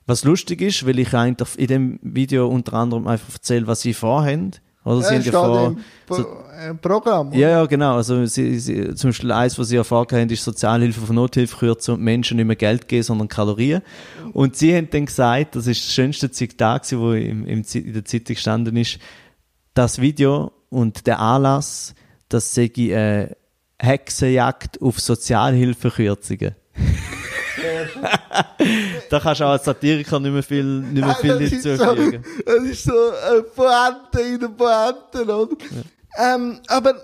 Was lustig ist, weil ich eigentlich in dem Video unter anderem einfach erzähle, was sie vorhaben oder ja, sie vor, so, äh, Programm. Oder? Ja, ja, genau. Also sie, sie, zum Beispiel eins, was sie erfahren haben, ist Sozialhilfe von Nothilfe kürzen und Menschen nicht mehr Geld geben, sondern Kalorien. Und sie haben dann gesagt, das ist das schönste Zitat, wo im, im, in der Zeitung gestanden ist, das Video und der Anlass, das sei eine Hexenjagd auf Sozialhilfekürzungen. *laughs* *laughs* Da kannst du auch als Satiriker nicht mehr viel, nicht mehr viel das, ist so, das ist so eine Pointe in der Pointe, oder? Ähm, aber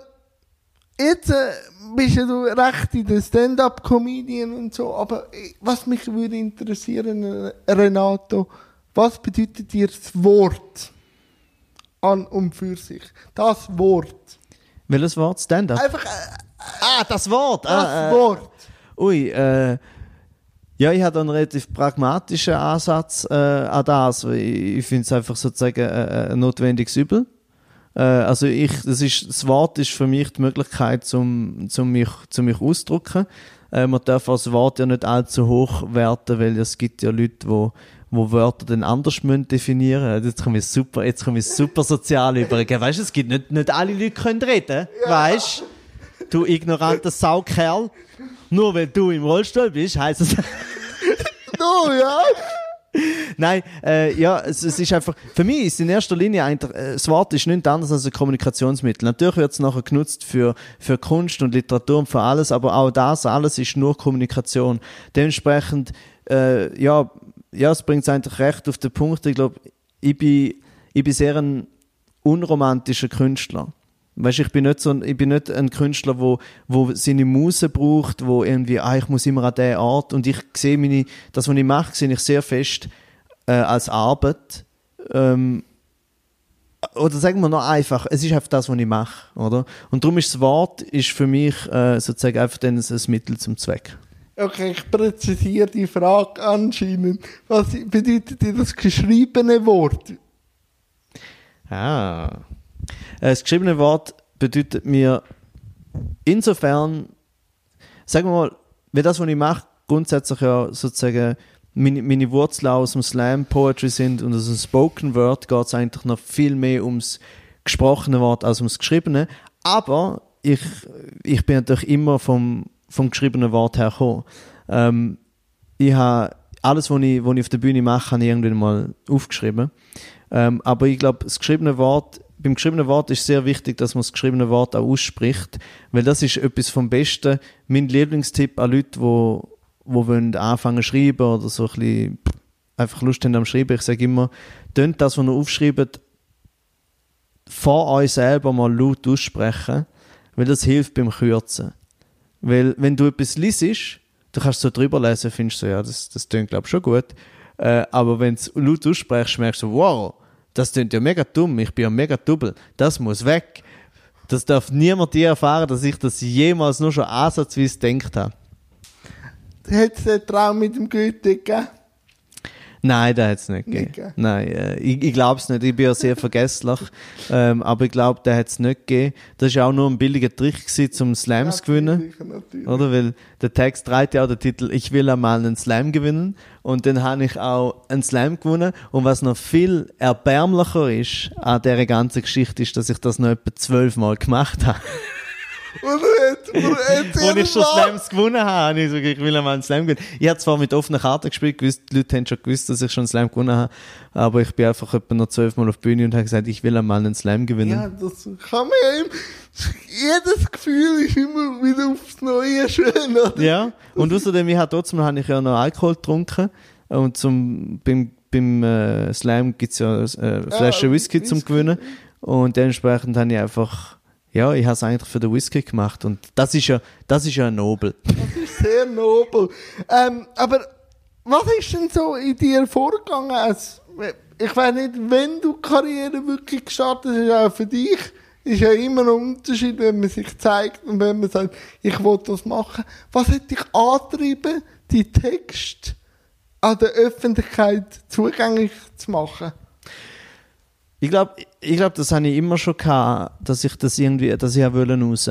jetzt äh, bist ja du recht in der Stand-up-Comedian und so, aber äh, was mich würde interessieren, äh, Renato, was bedeutet dir das Wort an und für sich? Das Wort. Welches Wort? Stand-up? Einfach äh, Ah, das Wort! das ah, äh, Wort. Ui, äh, ja, ich habe einen relativ pragmatischen Ansatz äh, an das. Ich, ich finde es einfach sozusagen äh, ein notwendiges Übel. Äh, also ich, das, ist, das Wort ist für mich die Möglichkeit, zum, zum mich, zum mich auszudrücken. Äh, man darf das Wort ja nicht allzu hoch werten, weil es gibt ja Leute, wo wo Wörter dann anders müssen definieren. Jetzt kommen wir super, jetzt kommen wir super sozial über. Weißt du, es gibt nicht, nicht alle Leute können reden, weißt? Du ignoranter Saukerl. Nur weil du im Rollstuhl bist, heißt es. *laughs* Du, ja? Nein, äh, ja, es, es ist einfach, für mich ist in erster Linie eigentlich, äh, das Wort ist nichts anderes als ein Kommunikationsmittel. Natürlich wird es nachher genutzt für, für Kunst und Literatur und für alles, aber auch das alles ist nur Kommunikation. Dementsprechend, äh, ja, ja, es bringt es eigentlich recht auf den Punkt. Ich glaube, ich bin, ich bin sehr ein unromantischer Künstler. Weißt, ich bin nicht so, ein- ich bin nicht ein Künstler, wo, wo seine Muse braucht, wo irgendwie, ah, ich muss immer an der Art und ich sehe meine, das, was ich mache, sehe ich sehr fest äh, als Arbeit. Ähm, oder sagen wir noch einfach, es ist einfach das, was ich mache, oder? Und darum ist das Wort ist für mich äh, sozusagen einfach dann ein Mittel zum Zweck. Okay, ich präzisiere die Frage anscheinend. Was bedeutet dir das geschriebene Wort? Ah. Äh, Das geschriebene Wort bedeutet mir insofern, sagen wir mal, wie das, was ich mache, grundsätzlich ja sozusagen meine, meine Wurzeln aus dem Slam Poetry sind und aus dem Spoken Word geht es eigentlich noch viel mehr ums gesprochene Wort als ums geschriebene. Aber ich, ich bin natürlich immer vom, vom geschriebenen Wort her gekommen. Ähm, ich habe alles, was ich, was ich auf der Bühne mache, habe ich irgendwann mal aufgeschrieben. Ähm, aber ich glaube, das geschriebene Wort, beim geschriebenen Wort ist sehr wichtig, dass man das geschriebene Wort auch ausspricht, weil das ist etwas vom Besten. Mein Lieblingstipp an Leute, die wo wollen anfangen zu schreiben oder so ein bisschen einfach Lust haben am Schreiben, ich sage immer, tönt das, was ihr aufschreibt, vor euch selber mal laut aussprechen, weil das hilft beim Kürzen. Weil, wenn du etwas liest, du kannst so drüber lesen, findest du, ja, das, das tönt, glaube ich, schon gut. Äh, aber wenn du es laut aussprichst, merkst du, wow, das tönt ja mega dumm, ich bin ja mega double, das muss weg. Das darf niemand dir erfahren, dass ich das jemals nur schon ansatzweise gedacht habe. Hat es den Traum mit dem Goethe gegeben? Nein, der hat es nicht Nicht gegeben. gegeben? Nein, äh, ich, ich glaube es nicht. Ich bin ja sehr vergesslich. *laughs* ähm, aber ich glaube, der hat es nicht gegeben. Das war auch nur ein billiger Trick, gewesen, um Slams zu gewinnen. Natürlich. Oder? Weil der Text trägt ja auch den Titel Ich will einmal einen Slam gewinnen. Und dann habe ich auch einen Slam gewonnen. Und was noch viel erbärmlicher ist an dieser ganzen Geschichte, ist, dass ich das noch etwa zwölfmal gemacht habe. *laughs* Und Als ich schon Slams gewonnen habe, ich gesagt, ich will einmal einen Slam gewinnen. Ich habe zwar mit offenen Karten gespielt, gewusst, die Leute haben schon gewusst, dass ich schon einen Slam gewonnen habe, aber ich bin einfach etwa noch zwölfmal auf die Bühne und habe gesagt, ich will einmal einen Slam gewinnen. Ja, das kann man ja immer. Jedes Gefühl ist immer wieder aufs Neue schön, oder? Ja, und außerdem, ich habe trotzdem habe ich ja noch Alkohol getrunken und zum, beim, beim äh, Slam gibt es ja äh, Flasche Ja, Whisky zum Whisky. Gewinnen und dementsprechend habe ich einfach, ja, ich habe es eigentlich für den Whisky gemacht und das ist ja, das ist ja nobel. *laughs* Das ist sehr nobel. Ähm, aber was ist denn so in dir vorgegangen? Als, ich weiß nicht, wenn du Karriere wirklich gestartet hast, auch für dich, ist ja immer ein Unterschied, wenn man sich zeigt und wenn man sagt, ich will das machen. Was hat dich angetrieben, die Texte an der Öffentlichkeit zugänglich zu machen? Ich glaube, ich glaub, das habe ich immer schon gehabt, dass ich das irgendwie, dass ich auch wollen raus.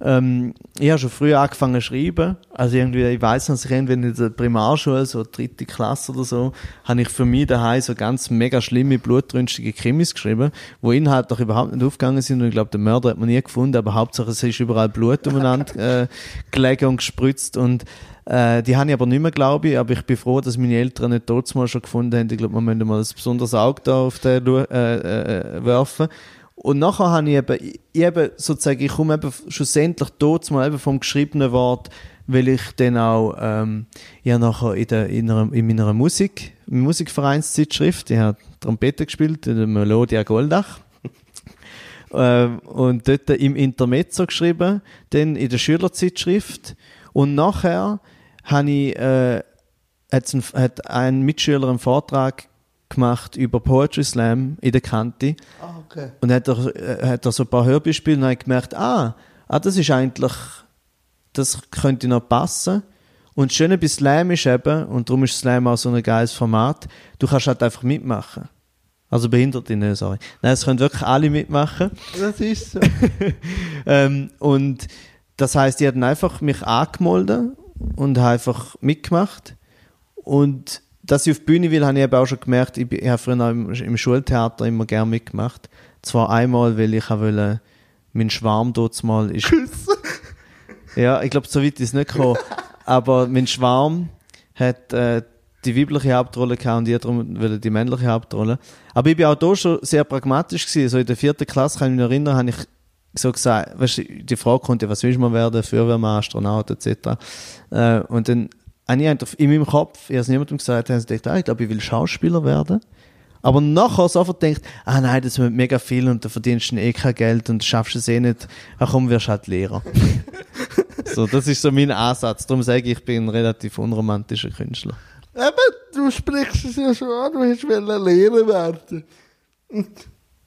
Ähm, ich habe schon früh angefangen zu schreiben. Also irgendwie, ich weiß noch, ich irgendwie in der Primarschule, so dritte Klasse oder so, habe ich für mich daheim so ganz mega schlimme, blutrünstige Krimis geschrieben, wo inhaltlich überhaupt nicht aufgegangen sind. Und ich glaube, den Mörder hat man nie gefunden, aber Hauptsache es ist überall Blut umeinander äh, gelegen und gespritzt. Und äh, die habe ich aber nicht mehr, glaube ich. Aber ich bin froh, dass meine Eltern nicht dort mal schon gefunden haben. Ich glaube, man müsste mal ein besonderes Auge da auf den äh, äh, äh, werfen. Und nachher habe ich eben, ich eben sozusagen, ich komme eben schlussendlich dort mal eben vom geschriebenen Wort weil ich dann auch, ähm, ja nachher in, der, in, einer, in meiner Musik, Musikvereinszeitschrift, ich habe Trompete gespielt, in der Melodia Goldach. *laughs* ähm, und dort im Intermezzo geschrieben, dann in der Schülerzeitschrift. Und nachher habe ich, äh, hat's ein, hat ein Mitschüler einen Vortrag gemacht über Poetry Slam in der Kante. Ah, okay. Und hat er, äh, hat er so ein paar Hörbeispiele und ich gemerkt, ah, ah, das ist eigentlich, das könnte noch passen. Und das Schöne bei Slam ist eben, und darum ist Slam auch so ein geiles Format, du kannst halt einfach mitmachen. Also Behinderte nicht, sorry. Nein, es können wirklich alle mitmachen. Das ist so. *laughs* ähm, und das heißt, die hatten einfach mich angemeldet und habe einfach mitgemacht. Und dass ich auf die Bühne will, habe ich eben auch schon gemerkt. Ich, habe früher auch im, im Schultheater immer gerne mitgemacht. Zwar einmal, weil ich auch wollte, mein Schwarm dort mal ist. Küssen. Ja, ich glaube, so weit ist es nicht gekommen. Aber mein Schwarm hat äh, die weibliche Hauptrolle gehabt und ich darum wollte die männliche Hauptrolle. Aber ich bin auch da schon sehr pragmatisch gewesen. So in der vierten Klasse kann ich mich erinnern, habe ich so gesagt, weißt die Frage kommt ja, was willst du mal werden, Feuerwehrmann, Astronaut etc. Äh, und dann habe ich einfach in meinem Kopf, ich habe es niemandem gesagt, habe ich gedacht, ah, ich glaube, ich will Schauspieler werden. Aber nachher sofort denkt, ah nein, das wird mega viel und da verdienst du eh kein Geld und schaffst es eh nicht. Ach komm, wirst halt Lehrer. *laughs* so, das ist so mein Ansatz. Darum sage ich, ich bin ein relativ unromantischer Künstler. Eben, du sprichst es ja schon an, du wollen Lehrer werden. Und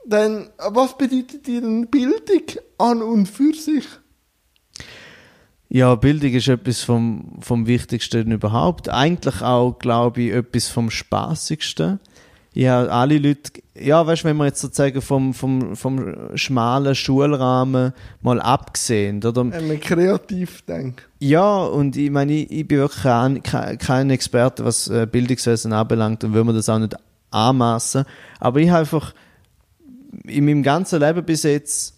dann, was bedeutet denn Bildung an und für sich? Ja, Bildung ist etwas vom, vom Wichtigsten überhaupt. Eigentlich auch, glaube ich, etwas vom Spaßigsten. Ja, alle Leute, ja, weißt du, wenn man jetzt sozusagen vom, vom, vom schmalen Schulrahmen mal abgesehen, oder? Wenn man kreativ denkt. Ja, und ich meine, ich, ich bin wirklich kein, kein, Experte, was äh, Bildungswesen anbelangt und will mir das auch nicht anmaßen. Aber ich habe einfach in meinem ganzen Leben bis jetzt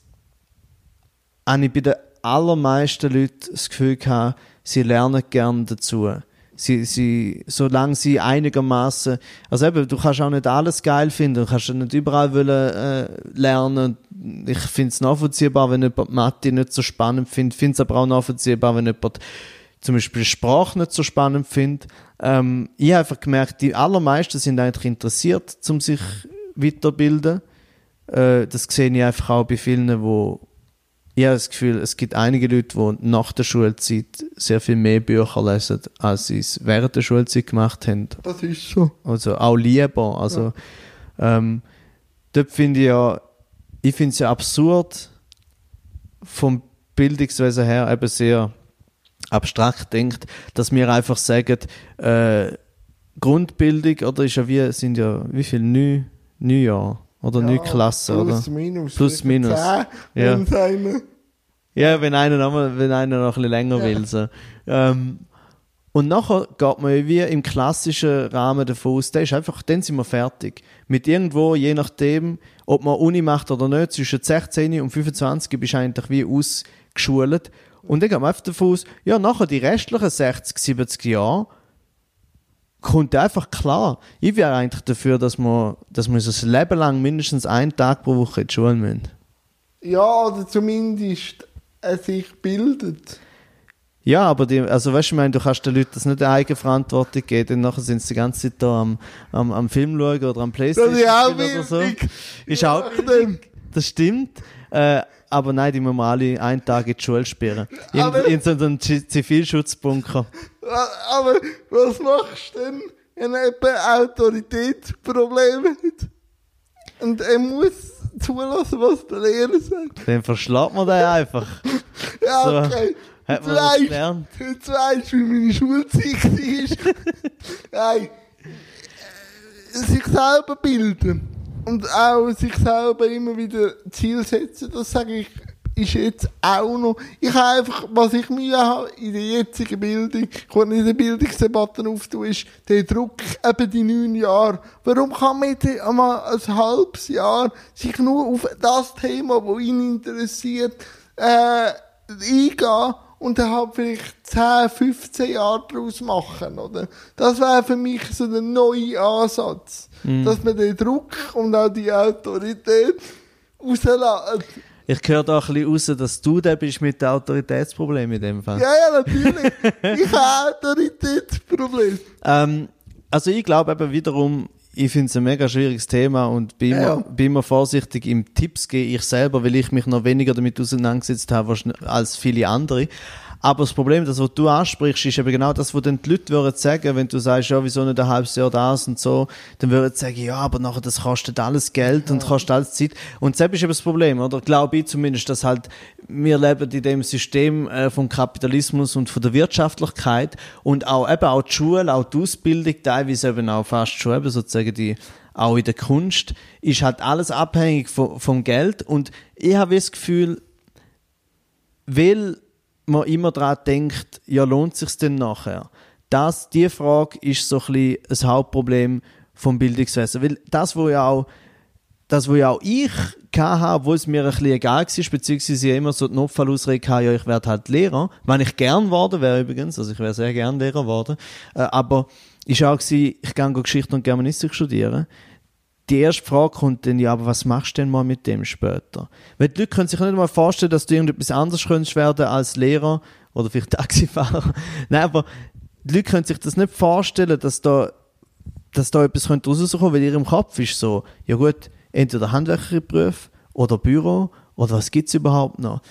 habe ich bei den allermeisten Leuten das Gefühl gehabt, sie lernen gern dazu. Sie, sie, solange sie einigermaßen, also eben, du kannst auch nicht alles geil finden, du kannst nicht überall wollen, äh, lernen. Ich finde es nachvollziehbar, wenn jemand Mathe nicht so spannend findet, finde es aber auch nachvollziehbar, wenn jemand zum Beispiel Sprache nicht so spannend findet. Ähm, ich habe einfach gemerkt, die allermeisten sind eigentlich interessiert, um sich weiterbilden. Äh, das sehe ich einfach auch bei vielen, wo ich habe das Gefühl, es gibt einige Leute, die nach der Schulzeit sehr viel mehr Bücher lesen, als sie es während der Schulzeit gemacht haben. Das ist so. Also auch lieber. Also ähm, dort finde ich ja, ich finde es ja absurd, vom Bildungswesen her eben sehr abstrakt denkt, dass wir einfach sagen, äh, Grundbildung, oder ist ja wie, sind ja, wie viel? Neun, neun Jahre? Oder neun Klassen, oder? Plus, minus. Plus, minus. Ja. einer- Ja, wenn einer noch, mal, wenn einer noch ein bisschen länger Ja. will. So. Ähm, und nachher geht man wie im klassischen Rahmen davon aus, der ist einfach, dann sind wir fertig. Mit irgendwo, je nachdem, ob man Uni macht oder nicht, zwischen 16 und 25 bist du eigentlich wie ausgeschult. Und dann geht man einfach davon aus, ja, nachher die restlichen 60, 70 Jahre kommt einfach klar. Ich wäre eigentlich dafür, dass man, dass man so ein Leben lang mindestens einen Tag pro Woche in die Schule müssen. Ja, oder zumindest äh, sich bildet. Ja, aber die, also weißt du, ich meine, du kannst den Leuten das nicht eine Eigenverantwortung geben, denn nachher sind sie die ganze Zeit da am, am, am Film schauen oder am Das Playstation ist auch spielen oder so. Ist auch. Das stimmt. Äh, aber nein, die müssen alle einen Tag in die Schule sperren. In, Aber- in so einem Zi- Zivilschutzbunker. Aber was machst du denn, wenn jemand Autoritätsprobleme hat? Und er muss zulassen, was der Lehrer sagt. Dann verschlägt man den einfach. *laughs* Ja, So. okay. Hat Jetzt man das weisst- gelernt? Jetzt weisst du, wie meine Schulzeit war. *laughs* Nein. Äh, Sich selber bilden. Und auch sich selber immer wieder Ziel setzen, das sage ich, ist jetzt auch noch. Ich habe einfach, was ich Mühe habe in der jetzigen Bildung, ich will nicht in der Bildungsdebatte auftun, ist der Druck, eben die neun Jahre. Warum kann man nicht einmal ein halbes Jahr sich nur auf das Thema, das ihn interessiert, äh, eingehen und dann halt vielleicht 10, 15 Jahre daraus machen, oder? Das wäre für mich so der neue Ansatz. Dass man den Druck und auch die Autorität rauslässt. ich höre da ein bisschen raus, dass du der bist mit dem Autoritätsproblem in dem Fall. Ja, ja, natürlich. ich habe Autoritätsproblem. *laughs* Ähm, also ich glaube eben wiederum, ich finde es ein mega schwieriges Thema und bin, Ja, immer, ja. bin immer vorsichtig im Tipps geben, ich selber, weil ich mich noch weniger damit auseinandergesetzt habe als viele andere. Aber das Problem, das, was du ansprichst, ist eben genau das, was dann die Leute würden sagen, wenn du sagst, ja, wieso nicht ein halbes Jahr das und so, dann würden sie sagen, ja, aber nachher, das kostet alles Geld und kostet alles Zeit. Und das ist eben das Problem, oder? Glaube ich zumindest, dass halt, wir leben in dem System äh, vom Kapitalismus und von der Wirtschaftlichkeit und auch eben auch die Schule, auch die Ausbildung, teilweise eben auch fast schon eben sozusagen die, auch in der Kunst, ist halt alles abhängig vom, vom Geld und ich habe das Gefühl, weil man immer daran denkt, ja, lohnt sich denn nachher? Das, die Frage ist so ein bisschen das Hauptproblem vom Bildungswesen. Weil das, wo ja auch, das, wo ja auch ich hatte, wo es mir ein bisschen egal war, beziehungsweise ich immer so die Notfallausrede hatte, ja, ich werde halt Lehrer, wenn ich gern geworden wäre übrigens, also ich wäre sehr gern Lehrer geworden, äh, aber ist auch ich gehe Geschichte und Germanistik studieren die erste Frage kommt dann, ja, aber was machst du denn mal mit dem später? Weil die Leute können sich nicht mal vorstellen, dass du irgendetwas anderes könntest werden als Lehrer oder vielleicht Taxifahrer. *laughs* Nein, aber die Leute können sich das nicht vorstellen, dass da, dass da etwas könnte rauskommen, weil in ihrem Kopf ist so, ja gut, entweder Handwerkerberuf oder Büro oder was gibt's überhaupt noch?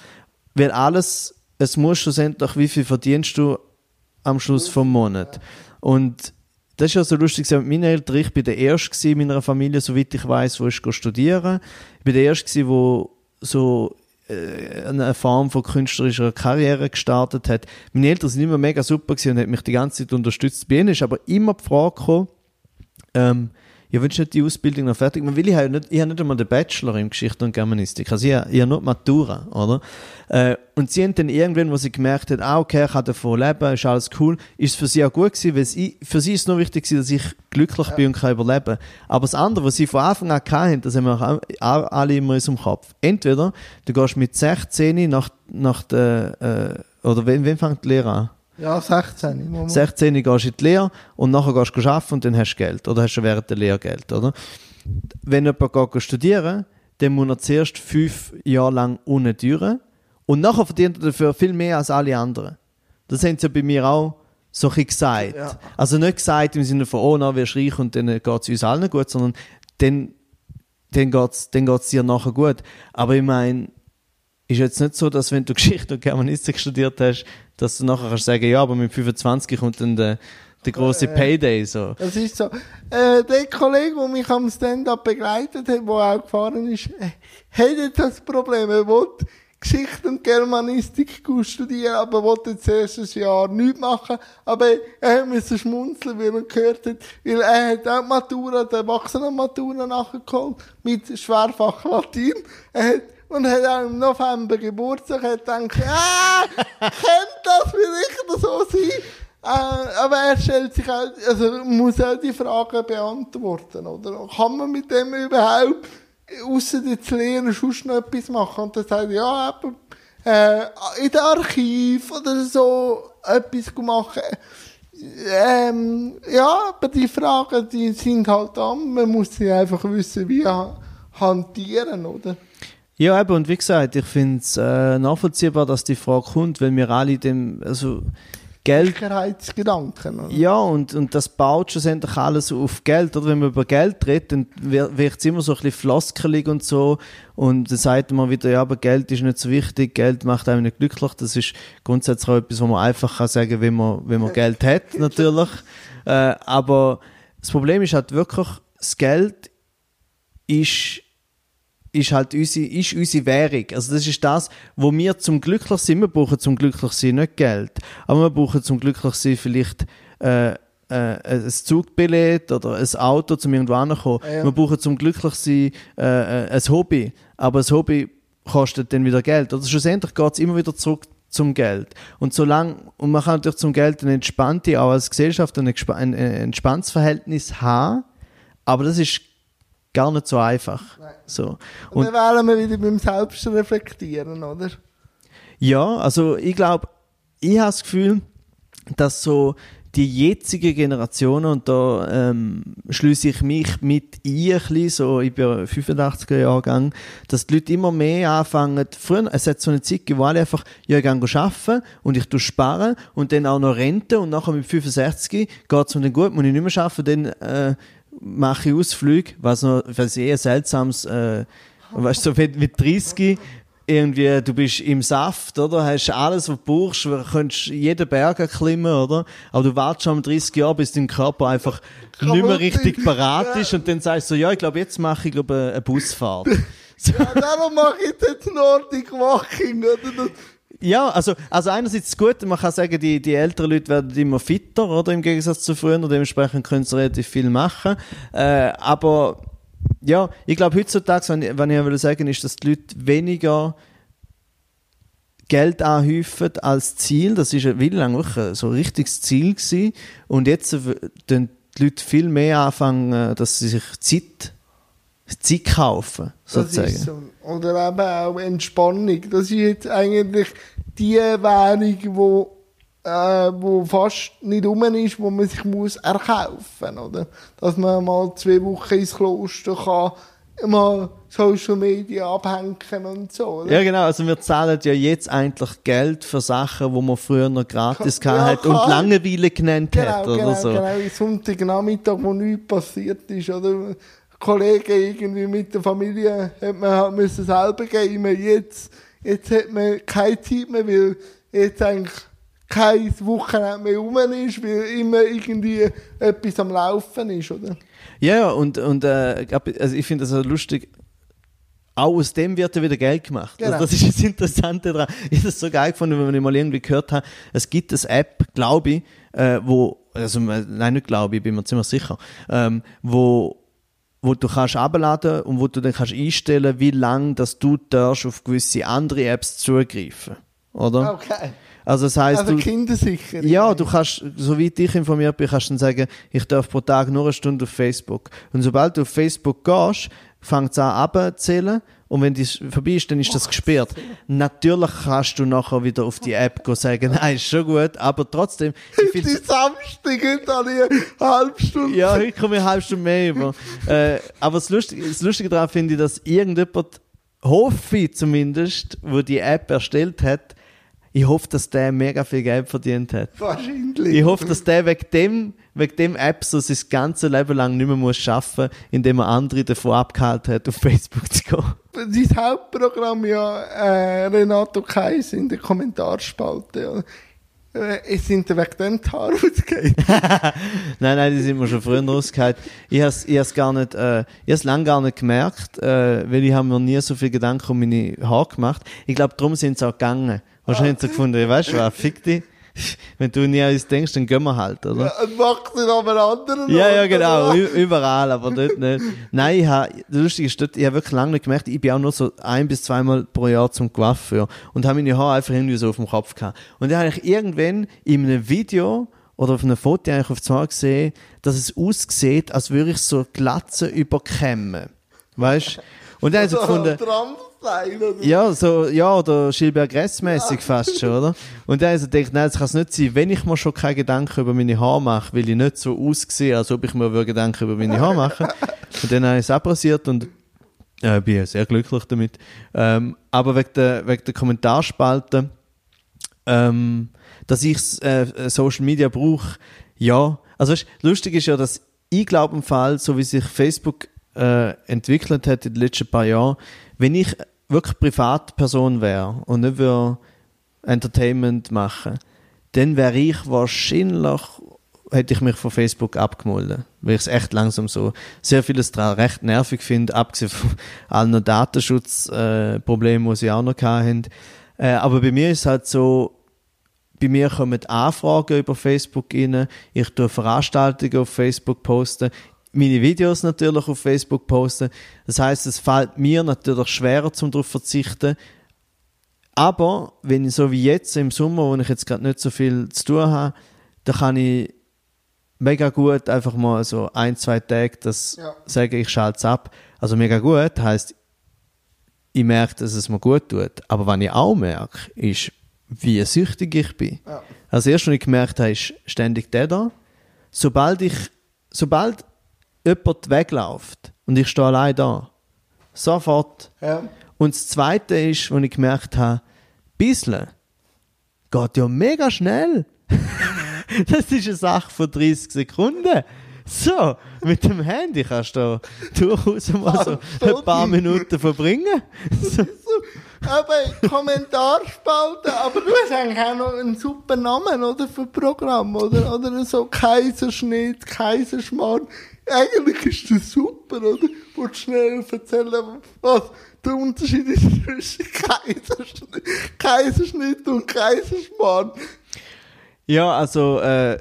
Weil alles, es muss schlussendlich, wie viel verdienst du am Schluss vom Monat? Und das ist ja so lustig mit meinen Eltern. Ich bin der Erste in meiner Familie, soweit ich weiß, wo ich studieren. Ich bin der Erste, wo so äh, eine Form von künstlerischer Karriere gestartet hat. Meine Eltern sind immer mega super gewesen und haben mich die ganze Zeit unterstützt. Bei ihnen ist aber immer die Frage gekommen, ähm, ja, willst du nicht die Ausbildung noch fertig machen? Weil ich habe nicht, ich habe nicht einmal den Bachelor in Geschichte und Germanistik. Also ich habe, ich habe nur die Matura, oder? Äh, und sie haben dann irgendwann, wo sie gemerkt haben, ah, okay, ich kann davon leben, ist alles cool, ist es für sie auch gut gewesen, weil sie, für sie ist es nur wichtig gewesen, dass ich glücklich bin und kann überleben. Aber das andere, was sie von Anfang an hatten, das haben wir auch, auch alle immer in unserem Kopf. Entweder, du gehst mit 16 nach, nach der, äh, oder wenn, wenn fängt die Lehre an? Ja, 16. im Moment. 16 gehst du in die Lehre und nachher gehst du arbeiten und dann hast du Geld. Oder hast du während der Lehre Geld, oder? Wenn jemand geht studieren dann muss er zuerst fünf Jahre lang ohne Türen und nachher verdient er dafür viel mehr als alle anderen. Das haben sie ja bei mir auch so ein gesagt. Ja. Also nicht gesagt im Sinne von, oh, na, wir reich und dann geht es uns allen gut, sondern dann, dann geht es dann geht's dir nachher gut. Aber ich meine, ist jetzt nicht so, dass wenn du *laughs* Geschichte und Germanistik studiert hast, dass du nachher kannst sagen, ja, aber mit 25 kommt dann der, der große Äh, Payday, so. Das ist so. Äh, der Kollege, der mich am Stand-up begleitet hat, der auch gefahren ist, äh, hat jetzt das Problem. Er will Geschichte und Germanistik studieren, aber wollte jetzt erstes Jahr nichts machen. Aber er musste schmunzeln, weil er gehört hat, weil er hat auch die Matura, die Erwachsenenmatura nachgeholt, mit Schwerfach Latein. Er hat, und hat im November Geburtstag, hat gedacht, ah, könnte das vielleicht so sein? Äh, aber er stellt sich auch, also muss auch die Frage beantworten, oder? Kann man mit dem überhaupt, außer jetzt lernen, sonst noch etwas machen? Und dann sagt ja, aber, äh, in der Archiv oder so etwas machen. Ähm, ja, aber die Fragen, die sind halt da. Man muss sie einfach wissen, wie ha hantieren, oder? Ja, eben, und wie gesagt, ich finde es äh, nachvollziehbar, dass die Frage kommt, weil wir alle dem, also, Geld Sicherheitsgedanken, oder? Ja, und, und das baut schlussendlich alles auf Geld. Oder wenn man über Geld redet, dann wird es immer so ein bisschen floskelig und so. Und dann sagt man wieder, ja, aber Geld ist nicht so wichtig, Geld macht einem nicht glücklich. Das ist grundsätzlich auch etwas, was man einfach kann sagen wenn man, wenn man Geld hat, *laughs* natürlich. Äh, aber das Problem ist halt wirklich, das Geld ist ist halt unsere, ist unsere Währung. Also das ist das, wo wir zum glücklich sind. Wir brauchen zum glücklich sein nicht Geld, aber wir brauchen zum glücklich sein vielleicht äh, äh, ein Zugbillett oder ein Auto, um irgendwo hinzukommen. Ja. Wir brauchen zum glücklich sein äh, äh, ein Hobby, aber ein Hobby kostet dann wieder Geld. Also schlussendlich geht es immer wieder zurück zum Geld. Und solange, und man kann natürlich zum Geld ein entspannte, auch als Gesellschaft ein, ein entspanntes Verhältnis haben, aber das ist gar nicht so einfach. So. Und, Und dann wären wir wieder beim Selbstreflektieren, oder? ja, also ich glaube, ich habe das Gefühl, dass so die jetzige Generation, und da ähm, schließe ich mich mit ein, ein bisschen, so, ich bin ja 85er Jahrgang, dass die Leute immer mehr anfangen, früher, es hat so eine Zeit gegeben, wo alle einfach, ja, ich gehe arbeiten und ich tue sparen und dann auch noch Rente und nachher mit 65 geht es mir dann gut, muss ich nicht mehr arbeiten, dann äh, mache ich Ausflüge, was noch, was eh ein seltsames, äh, weißt du, so mit, mit 30 irgendwie, du bist im Saft, oder? Hast alles, was du brauchst, du könntest jeden Berg erklimmen, oder? Aber du wartest schon 30 Jahre, bis dein Körper einfach nicht mehr richtig parat ist und dann sagst du so, ja, ich glaube, jetzt mache ich, glaube eine Busfahrt. So. *laughs* Ja, darum mache ich jetzt Nordic Walking, oder? Ja, also, also einerseits gut, man kann sagen, die, die älteren Leute werden immer fitter, oder? Im Gegensatz zu früher, dementsprechend können sie relativ viel machen. Äh, aber, ja, ich glaube heutzutage, wenn wenn ich will sagen, ist, dass die Leute weniger Geld anhäufen als Ziel. Das ist wie lange wirklich so ein richtiges Ziel gewesen. Und jetzt tun die Leute viel mehr anfangen, dass sie sich Zeit, Zeit kaufen, sozusagen. So. Oder eben auch Entspannung. Das ist jetzt eigentlich die Währung, wo äh, wo fast nicht rum ist, wo man sich muss erkaufen oder? Dass man mal zwei Wochen ins Kloster kann, mal Social Media abhängen und so. Oder? Ja, genau. Also wir zahlen ja jetzt eigentlich Geld für Sachen, wo man früher noch gratis ja, hat und Langeweile genannt genau, hat oder genau, so. Genau, Sonntagnachmittag, wo nichts passiert ist, oder? Kollegen irgendwie mit der Familie hat man halt müssen selber gehen. Jetzt, jetzt hat man keine Zeit mehr, weil jetzt eigentlich kein Wochenende mehr rum ist, weil immer irgendwie etwas am Laufen ist, oder? Ja, und, und äh, also ich finde das auch lustig. Auch aus dem wird ja wieder Geld gemacht. Also genau. Also das ist das Interessante daran. Ich habe das so geil gefunden, wenn ich mal irgendwie gehört habe, es gibt eine App, glaube ich, äh, wo, also nein, nicht glaube ich, bin mir ziemlich sicher, ähm, wo wo du kannst abladen und wo du dann kannst einstellen, wie lange dass du darfst auf gewisse andere Apps zugreifen, oder? Okay. Also das heißt, also du, kindersicher. Ja, du kannst, soweit ich informiert bin, kannst du dann sagen, ich darf pro Tag nur eine Stunde auf Facebook. Und sobald du auf Facebook gehst, fängt es an abzählen und wenn das vorbei ist, dann ist das gesperrt. Natürlich kannst du nachher wieder auf die App gehen sagen, nein, ist schon gut, aber trotzdem. Ich die Samstag da eine halbe Stunde. Ja, heute komme ich eine halbe Stunde mehr über. *laughs* äh, aber das Lustige, das Lustige daran finde ich, dass irgendjemand, hoffe ich zumindest, wo die App erstellt hat, ich hoffe, dass der mega viel Geld verdient hat. Wahrscheinlich. Ich hoffe, dass der wegen dem, wegen dem App so sein ganzes Leben lang nicht mehr muss arbeiten muss, indem er andere davon abgehalten hat, auf Facebook zu gehen. Sein Hauptprogramm ja äh, Renato Kais in der Kommentarspalte. Äh, es sind wegen dem die Haare rausgefallen. *laughs* nein, nein, die sind mir schon früher rausgefallen. Ich habe es gar nicht, äh, ich habe lange gar nicht gemerkt, äh, weil ich habe mir nie so viel Gedanken um meine Haare gemacht. Ich glaube, darum sind sie auch gegangen. Wahrscheinlich haben sie gefunden, weißt du was, fick dich. Wenn du nie an uns denkst, dann gehen wir halt, oder? Ja, macht sie aber anderen. Ja, ja, genau. Überall, aber dort nicht. Nein, ich habe, das Lustige ist, dort, ich habe wirklich lange nicht gemerkt, ich bin auch nur so ein bis zweimal pro Jahr zum Coiffeur und habe meine Haare einfach irgendwie so auf dem Kopf gehabt. Und dann habe ich irgendwann in einem Video oder auf einem Foto eigentlich auf zwei gesehen, dass es aussieht, als würde ich so Glatze überkämmen. Weißt du? Und dann habe ich so gefunden, sein? Ja, so, ja, oder Gilbert Gress-mäßig ja. fast schon, oder? Und dann ich gedacht, nein, das kann es nicht sein. Wenn ich mir schon keine Gedanken über meine Haare mache, will ich nicht so aussehen, als ob ich mir Gedanken über meine Haare mache. *laughs* und dann habe ich es abrasiert und äh, bin sehr glücklich damit. Ähm, aber wegen der, wegen der Kommentarspalte, ähm, dass ich äh, Social Media brauche, ja. Also weißt, lustig ist ja, dass ich glaube im Fall, so wie sich Facebook äh, entwickelt hat in den letzten paar Jahren, wenn ich wirklich Privatperson wäre und nicht würde Entertainment machen, dann wäre ich wahrscheinlich, hätte ich mich von Facebook abgemolden, weil ich es echt langsam so sehr vieles daran recht nervig finde, abgesehen von *laughs* allen Datenschutzproblemen, äh, die sie auch noch hatten. Äh, aber bei mir ist halt so, bei mir kommen Anfragen über Facebook rein, ich tue Veranstaltungen auf Facebook posten, meine Videos natürlich auf Facebook posten. Das heißt, es fällt mir natürlich schwerer, zum darauf zu verzichten. Aber wenn ich so wie jetzt im Sommer, wo ich jetzt gerade nicht so viel zu tun habe, da kann ich mega gut einfach mal so ein, zwei Tage das ja. sagen, ich schalte es ab. Also mega gut heißt, ich merke, dass es mir gut tut. Aber was ich auch merke, ist, wie süchtig ich bin. Ja. Also erst, als ich gemerkt habe, ist ständig der da. Sobald ich, sobald jemand wegläuft und ich stehe allein da, sofort. Ja. Und das Zweite ist, als ich gemerkt habe, bisschen geht ja mega schnell. *laughs* das ist eine Sache von 30 Sekunden. So, mit dem Handy kannst du durchaus mal so ein paar Minuten verbringen. So. Aber Kommentarspalte, aber du hast eigentlich auch noch einen super Namen, oder, für Programm, oder? Oder so Kaiserschnitt, Kaiserschmarrn. Eigentlich ist das super, oder? Wolltest schnell erzählen, was der Unterschied ist zwischen Kaiserschnitt, Kaiserschnitt und Kaiserschmarrn. Ja, also, äh,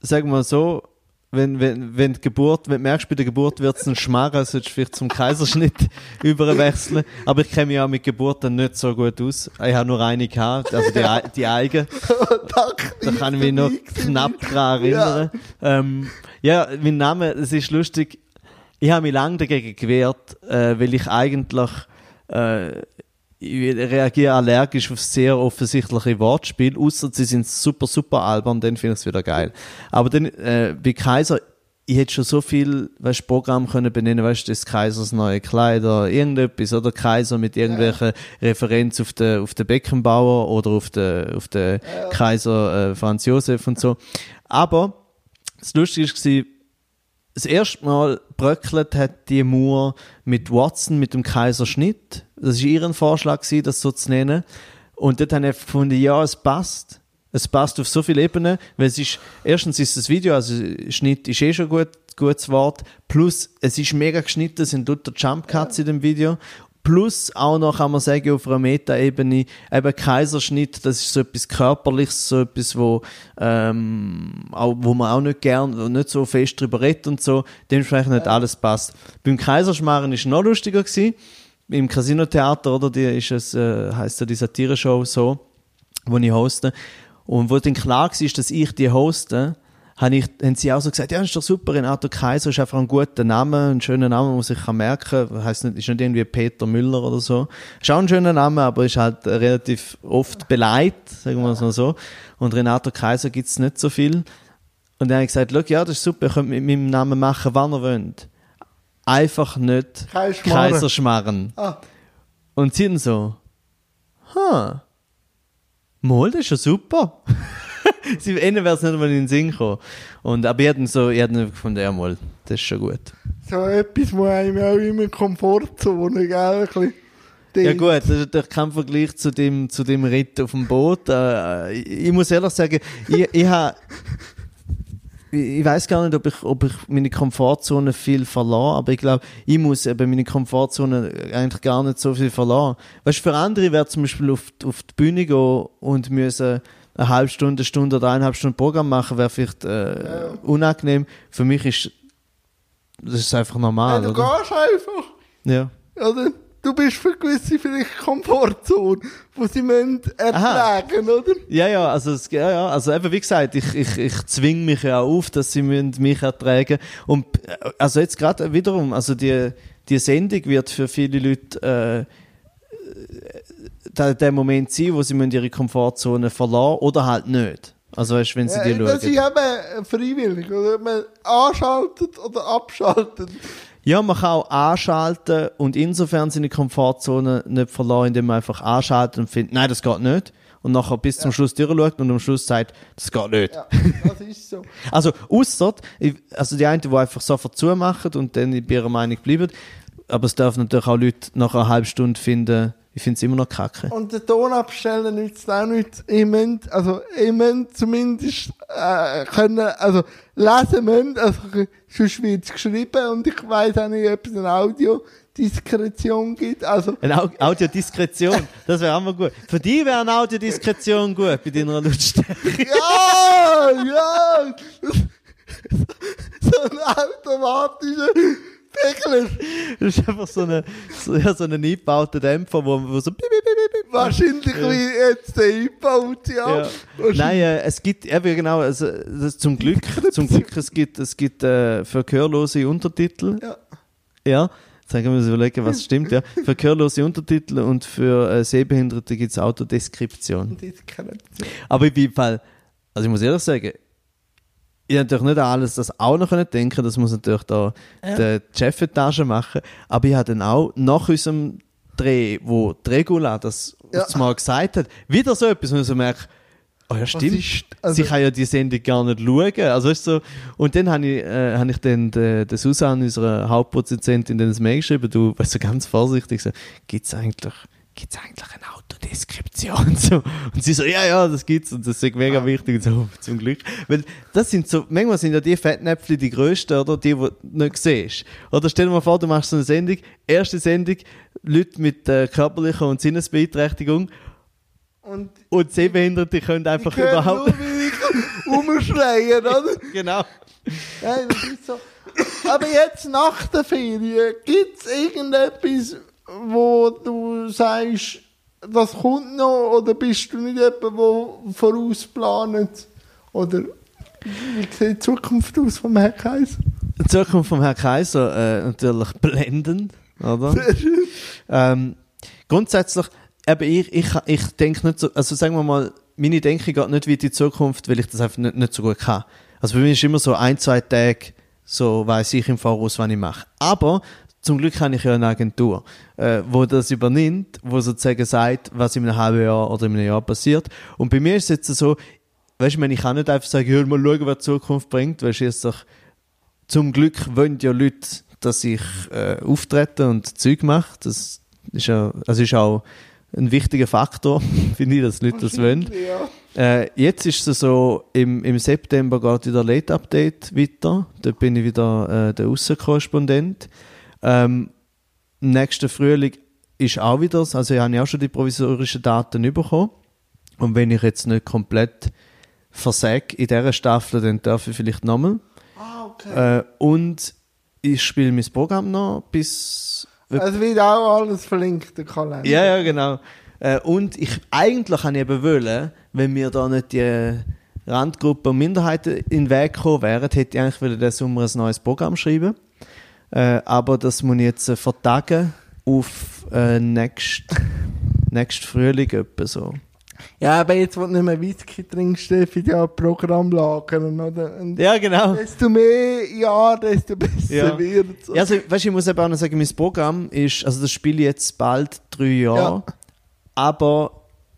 sagen wir so, wenn, wenn, wenn die Geburt, wenn du merkst, bei der Geburt wird es ein Schmarren, solltest du vielleicht zum Kaiserschnitt *laughs* überwechseln. Aber ich kenne mich auch mit Geburten nicht so gut aus. Ich habe nur eine gehabt, also die, die eigene. *laughs* Da kann ich mich noch knapp daran erinnern. Ja, ähm, ja mein Name, es ist lustig. Ich habe mich lange dagegen gewehrt, äh, weil ich eigentlich äh, ich reagiere allergisch auf sehr offensichtliche Wortspiele, außer sie sind super, super albern, dann finde ich es wieder geil. Aber dann, äh, bei Kaiser, ich hätte schon so viel, weißt, Programm können benennen, weißt, des Kaisers neue Kleider, irgendetwas, oder Kaiser mit irgendwelchen Referenz auf den, auf den Beckenbauer oder auf den, auf den Kaiser äh, Franz Josef und so. Aber, das Lustige war, das erste Mal bröckelt hat die Mauer mit Watson, mit dem Kaiserschnitt. Das war ihr Vorschlag, gewesen, das so zu nennen. Und dort habe ich gefunden, ja, es passt. Es passt auf so viele Ebenen, weil es ist, erstens ist das Video, also Schnitt ist eh schon gut, gutes Wort, plus es ist mega geschnitten, es sind lauter Jump Cuts in dem Video. Plus auch noch, kann man sagen, auf einer Meta-Ebene, eben Kaiserschnitt, das ist so etwas Körperliches, so etwas, wo, ähm, auch, wo man auch nicht gern nicht so fest drüber redet und so, dementsprechend nicht alles passt. Beim Kaiserschmarren ist es noch lustiger gewesen. Im Casino-Theater, oder, die ist es, äh, heisst ja die Satire-Show so, wo ich hoste. Und wo dann klar war, dass ich die hoste, haben, ich, haben sie auch so gesagt, ja, ist doch super, Renato Kaiser ist einfach ein guter Name, ein schöner Name, sich kann merken. Heißt nicht, ist nicht irgendwie Peter Müller oder so. Ist auch ein schöner Name, aber ist halt relativ oft beleidigt, sagen wir es mal so. Und Renato Kaiser gibt es nicht so viel. Und dann habe ich gesagt, ja, das ist super, ihr könnt mit meinem Namen machen, wann ihr wollt. Einfach nicht. Kaiserschmarren. Ah, Und sie dann so, ha, Mol, das ist ja super. *laughs* sie, ihnen wäre es nicht mal in den Sinn gekommen. Und, aber ich hätte so, ich hätte gefunden, ja, Mol, das ist schon gut. so etwas, wo einem auch immer Komfortzone, gell? Ein bisschen Ja gut, das ist natürlich kein Vergleich zu dem, zu dem Ritt auf dem Boot. Äh, ich, ich muss ehrlich sagen, ich, ich habe ich, weiß gar nicht, ob ich, ob ich meine Komfortzone viel verlasse, aber ich glaube, ich muss eben meine Komfortzone eigentlich gar nicht so viel verlassen. Weißt du, für andere wäre zum Beispiel auf, die- auf die Bühne gehen und müssen eine halbe Stunde, eine Stunde oder eineinhalb Stunden Programm machen, wäre vielleicht äh, unangenehm. Für mich ist das ist einfach Ja, normal, du oder? gehst einfach. Ja. Oder? Du bist für gewisse vielleicht Komfortzone, wo sie müssen ertragen, oder? Ja, ja, also, ja, ja, also eben, wie gesagt, ich, ich, ich zwinge mich ja auch auf, dass sie müssen mich ertragen Und äh, also jetzt gerade wiederum, also die, die Sendung wird für viele Leute äh, der, der Moment sein, wo sie müssen ihre Komfortzone verlassen oder halt nicht. Also weißt wenn sie die Ja, das ist schauen. eben freiwillig, oder? Man anschaltet oder abschaltet. Ja, man kann auch anschalten und insofern seine Komfortzone nicht verlassen, indem man einfach anschaltet und findet, nein, das geht nicht. Und nachher bis zum Schluss durchschaut und am Schluss sagt, das geht nicht. Ja, das ist so. *laughs* Also, ausser, also die einen, die einfach sofort zumachen und dann bei ihrer Meinung bleiben. Aber es dürfen natürlich auch Leute nach einer halben Stunde finden, ich finde es immer noch kacke. Und den Ton abstellen nützt auch nichts. Ihr müsst, also, ihr müsst zumindest, äh, können, also, lesen müssen, also, sonst wird es geschrieben und ich weiss auch nicht, ob es eine Audiodiskretion gibt, also, Eine Au Audiodiskretion, das wäre auch mal gut. Für dich wäre eine Audiodiskretion gut bei deiner Lautstärke. *laughs* ja, ja, *laughs* so ein automatischer Pegler. *laughs* Das ist einfach so, eine, so, ja, so ein eingebauter Dämpfer, wo, wo so. Wahrscheinlich wie jetzt der eingebaut, ja. Ja. Nein, äh, es gibt eben genau, also, das, zum Glück, zum Glück, es gibt, es gibt äh, für Gehörlose Untertitel. Ja. Ja, Jetzt wir uns überlegen, was stimmt, ja. *laughs* Für gehörlose Untertitel und für äh, Sehbehinderte gibt es Autodeskription. Deskription. Aber in jedem Fall, also ich muss ehrlich sagen, ich habe natürlich nicht alles das auch noch können denken, das muss natürlich da Ja. die Chefetage machen, aber ich habe dann auch nach unserem Dreh, wo die Regula das Ja. mal gesagt hat, wieder so etwas, wo ich so merke, oh ja stimmt, ist- also- sie kann ja die Sendung gar nicht schauen, also du, so, und dann habe ich, äh, habe ich dann der, der Susanne, unserer Hauptproduzentin, dann das Mail geschrieben, du, weißt du, ganz vorsichtig, so, gibt's eigentlich, gibt's eigentlich eine Autodeskription? So. Und sie so, ja, ja, das gibt's und das ist mega wichtig und so, zum Glück. Weil das sind so, manchmal sind ja die Fettnäpfchen die grössten, oder? Die, die du nicht siehst. Oder stell dir mal vor, du machst so eine Sendung, erste Sendung, Leute mit äh, körperlicher und Sinnesbeeinträchtigung Und und Sehbehinderte können einfach ich höre überhaupt... nur, wie ich umschreien, oder? *laughs* genau. Nein, das ist so. Aber jetzt nach der Ferien, gibt es irgendetwas, wo du sagst, das kommt noch, oder bist du nicht jemand, der vorausplant? Oder wie sieht die Zukunft aus vom Herrn Kaiser? Die Zukunft vom Herrn Kaiser äh, natürlich blendend, oder? ähm, grundsätzlich, eben ich, ich, ich denke nicht so, also sagen wir mal, meine Denke geht nicht wie in die Zukunft, weil ich das einfach nicht, nicht so gut kann. Also für mich ist immer so ein, zwei Tage, so weiß ich im Voraus, was ich mache. Aber zum Glück habe ich ja eine Agentur, äh, wo das übernimmt, wo sozusagen sagt, was in einem halben Jahr oder in einem Jahr passiert. Und bei mir ist es jetzt so, weißt du, ich kann nicht einfach sagen, ja, mal schauen, was die Zukunft bringt, weil es doch zum Glück wollen ja Leute, dass ich äh, auftrete und Zeug mache. Das ist ja, also ist auch ein wichtiger Faktor, *laughs* finde ich, dass Leute das wollen. Ja. Äh, jetzt ist es so, im, im September geht wieder Late Update weiter. Dort bin ich wieder äh, der Aussenkorrespondent. Ähm, nächsten Frühling ist auch wieder, also ich habe ja auch schon die provisorischen Daten bekommen. Und wenn ich jetzt nicht komplett versage in dieser Staffel, dann darf ich vielleicht nochmal. Ah, okay. Äh, und ich spiele mein Programm noch bis. Es wird auch alles verlinkt, der Kalender. Ja, ja, genau. Äh, und ich, eigentlich habe ich eben wollen, wenn mir da nicht die Randgruppen und Minderheiten in den Weg gekommen wären, hätte ich eigentlich wollen diesen Sommer ein neues Programm schreiben. Äh, aber das muss ich jetzt äh, vertagen auf äh, nächst, nächst Frühling etwa so. Ja, aber jetzt, wo du nicht mehr Whisky trinkst, ich ja Programm lagern, oder? Und Ja, genau. desto mehr Jahre, desto besser Ja. wird es. Ja, also, weißt, du, ich muss eben auch noch sagen, mein Programm ist, also das spiele ich jetzt bald drei Jahre, Ja. aber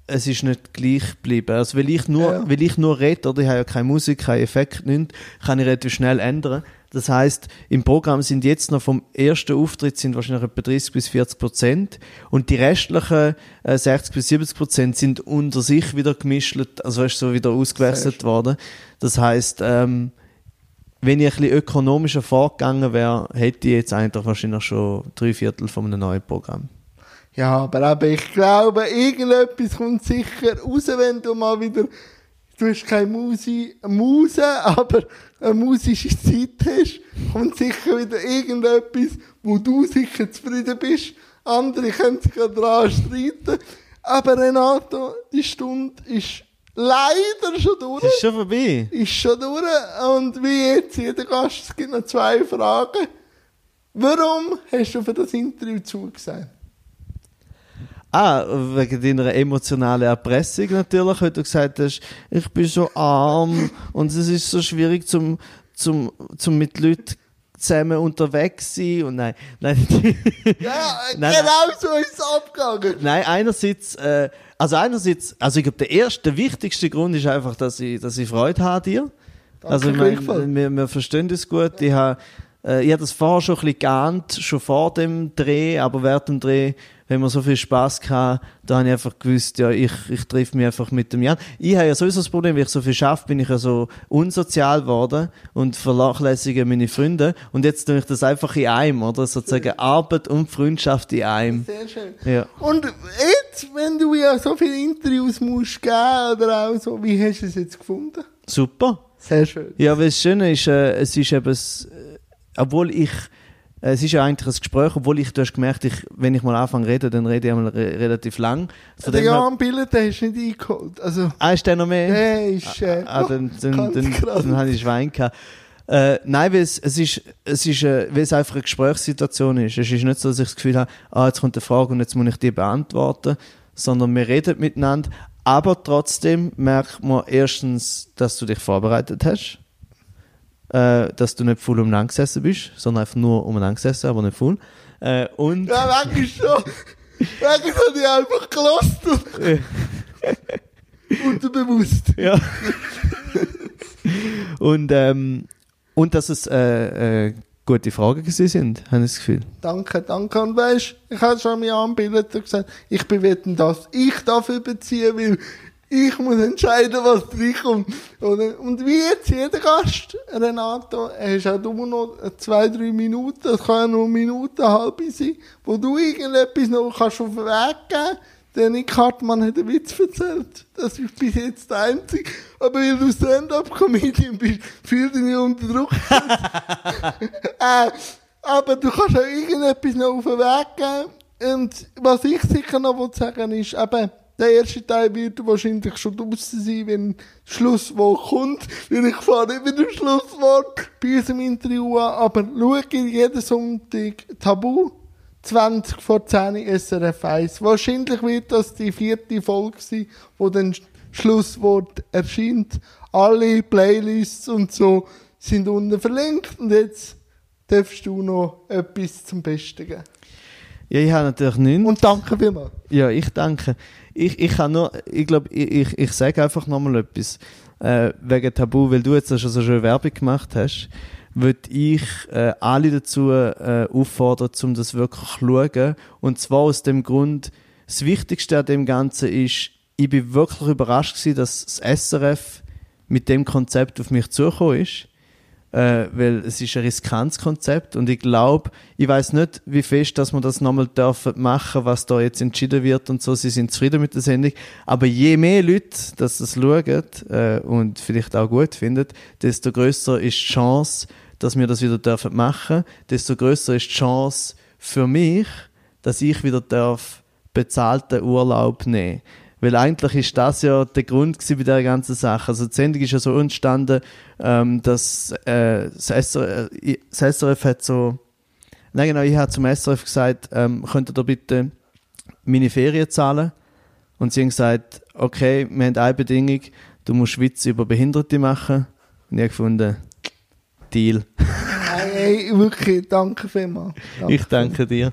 es ist nicht gleich geblieben. Also, weil ich nur, Ja. weil ich nur rede, oder ich habe ja keine Musik, keinen Effekt, nichts, kann ich relativ schnell ändern. Das heißt, im Programm sind jetzt noch vom ersten Auftritt sind wahrscheinlich etwa 30 bis 40 Prozent und die restlichen äh, 60 bis 70 Prozent sind unter sich wieder gemischt, also ist so wieder ausgewechselt worden. Das heißt, ähm, wenn ich ein bisschen ökonomischer vorgegangen wäre, hätte ich jetzt eigentlich wahrscheinlich schon drei Viertel von einem neuen Programm. Ja, aber eben, ich glaube, irgendetwas kommt sicher raus, wenn du mal wieder, du hast keine Musi, Muse, aber eine musische Zeit hast, kommt sicher wieder irgendetwas, wo du sicher zufrieden bist. Andere können sich daran streiten. Aber Renato, die Stunde ist leider schon durch. Ist schon vorbei. Ist schon durch. Und wie jetzt jeder Gast, es gibt noch zwei Fragen. Warum hast du für das Interview zugesagt? Ah, wegen deiner emotionalen Erpressung natürlich, weil du gesagt hast, ich bin so arm und es ist so schwierig zum, zum, zum mit Leuten zusammen unterwegs sein und nein, nein, *laughs* Ja, *laughs* Nein, genau so ist es abgegangen. nein, einerseits, äh, also einerseits, also ich glaube, der erste, der wichtigste Grund ist einfach, dass ich, dass ich Freude habe an dir. also ich meine, wir, wir verstehen das gut. Ich habe äh, ich habe das vorher schon ein bisschen geahnt, schon vor dem Dreh, aber während dem Dreh, wenn wir so viel Spaß hatten, da habe ich einfach gewusst, ja, ich, ich treffe mich einfach mit dem Jan. Ich habe ja sowieso das Problem, wenn ich so viel schaffe, bin ich ja so unsozial geworden und vernachlässige meine Freunde. Und jetzt tue ich das einfach in einem, oder? Sozusagen Arbeit und Freundschaft in einem. Sehr schön. Ja. Und jetzt, wenn du ja so viele Interviews musst geben oder auch so, wie hast du es jetzt gefunden? Super. Sehr schön. Ja, weil das Schöne ist, äh, es ist eben, obwohl ich, äh, es ist ja eigentlich ein Gespräch, obwohl ich, du hast gemerkt, ich, wenn ich mal anfange zu reden, dann rede ich einmal re relativ lang. Dem her- Jan Billet den hast du nicht eingeholt. Also, ah, ist der noch mehr? der ist, äh, Ah, dann, *laughs* dann, dann, krass. dann habe ich Schwein gehabt. Äh, nein, weil es, es ist, es ist, äh, weil es einfach eine Gesprächssituation ist. Es ist nicht so, dass ich das Gefühl habe, ah, jetzt kommt eine Frage und jetzt muss ich die beantworten, sondern wir reden miteinander. Aber trotzdem merkt man erstens, dass du dich vorbereitet hast, äh, dass du nicht voll umeinander gesessen bist, sondern einfach nur umeinander gesessen, aber nicht voll. Äh, und Ja, manchmal schon. Manchmal habe ich einfach gelost und *laughs* unterbewusst. Ja. und, ähm, und dass es äh, äh, gute Fragen gewesen sind, habe ich das Gefühl. Danke, danke. Und weißt, ich habe schon mich angebildet und gesagt, ich bewerte das. Ich darf überziehen, weil ich muss entscheiden, was reinkommt. Und, und wie jetzt jeder Gast, Renato, hast auch du noch zwei, drei Minuten, das kann ja nur eine Minute, eine halbe sein, wo du irgendetwas noch kannst auf den Weg geben der Nick Hartmann hat einen Witz erzählt. Das ist bis jetzt der einzige. Aber weil du Stand-Up-Comedian bist, fühl dich nicht unter Druck. *laughs* *laughs* äh, aber du kannst auch irgendetwas noch auf den Weg geben. Und was ich sicher noch sagen will, ist, eben, der erste Teil wird wahrscheinlich schon draußen sein, wenn das Schlusswort kommt. Weil ich fahre nicht mit dem Schlusswort bei unserem Interview an. Aber schau jeden Sonntag Tabu. 20 vor 10 SRF 1. Wahrscheinlich wird das die vierte Folge sein, wo dann Schlusswort erscheint. Alle Playlists und so sind unten verlinkt und jetzt darfst du noch etwas zum Besten geben. Ja, ich habe natürlich nichts. Und danke vielmals. Ja, ich danke. Ich, ich kann nur, ich glaube, ich, ich, ich sage einfach nochmal etwas äh, wegen Tabu, weil du jetzt schon so schön Werbung gemacht hast würde ich äh, alle dazu äh, auffordern, um das wirklich zu schauen. Und zwar aus dem Grund, das Wichtigste an dem Ganzen ist, ich bin wirklich überrascht gewesen, dass das SRF mit dem Konzept auf mich zugekommen ist äh, weil es ist ein riskantes Konzept und ich glaube, ich weiß nicht, wie fest, dass wir das nochmal dürfen machen, was da jetzt entschieden wird und so. Sie sind zufrieden mit der Sendung, aber je mehr Leute, dass das schauen äh, und vielleicht auch gut finden, desto größer ist die Chance, dass wir das wieder dürfen machen, desto größer ist die Chance für mich, dass ich wieder darf bezahlten Urlaub nehmen. Weil eigentlich ist das ja der Grund bei der ganzen Sache. Also die Sendung ist ja so entstanden, ähm, dass äh, das, SRF, äh, das SRF hat so, nein genau, ich habe zum SRF gesagt, ähm, könnt ihr bitte meine Ferien zahlen? Und sie haben gesagt, okay, wir haben eine Bedingung, du musst Witze über Behinderte machen. Und ich habe gefunden, Deal. Hey, hey, wirklich, danke vielmals. Danke ich danke dir.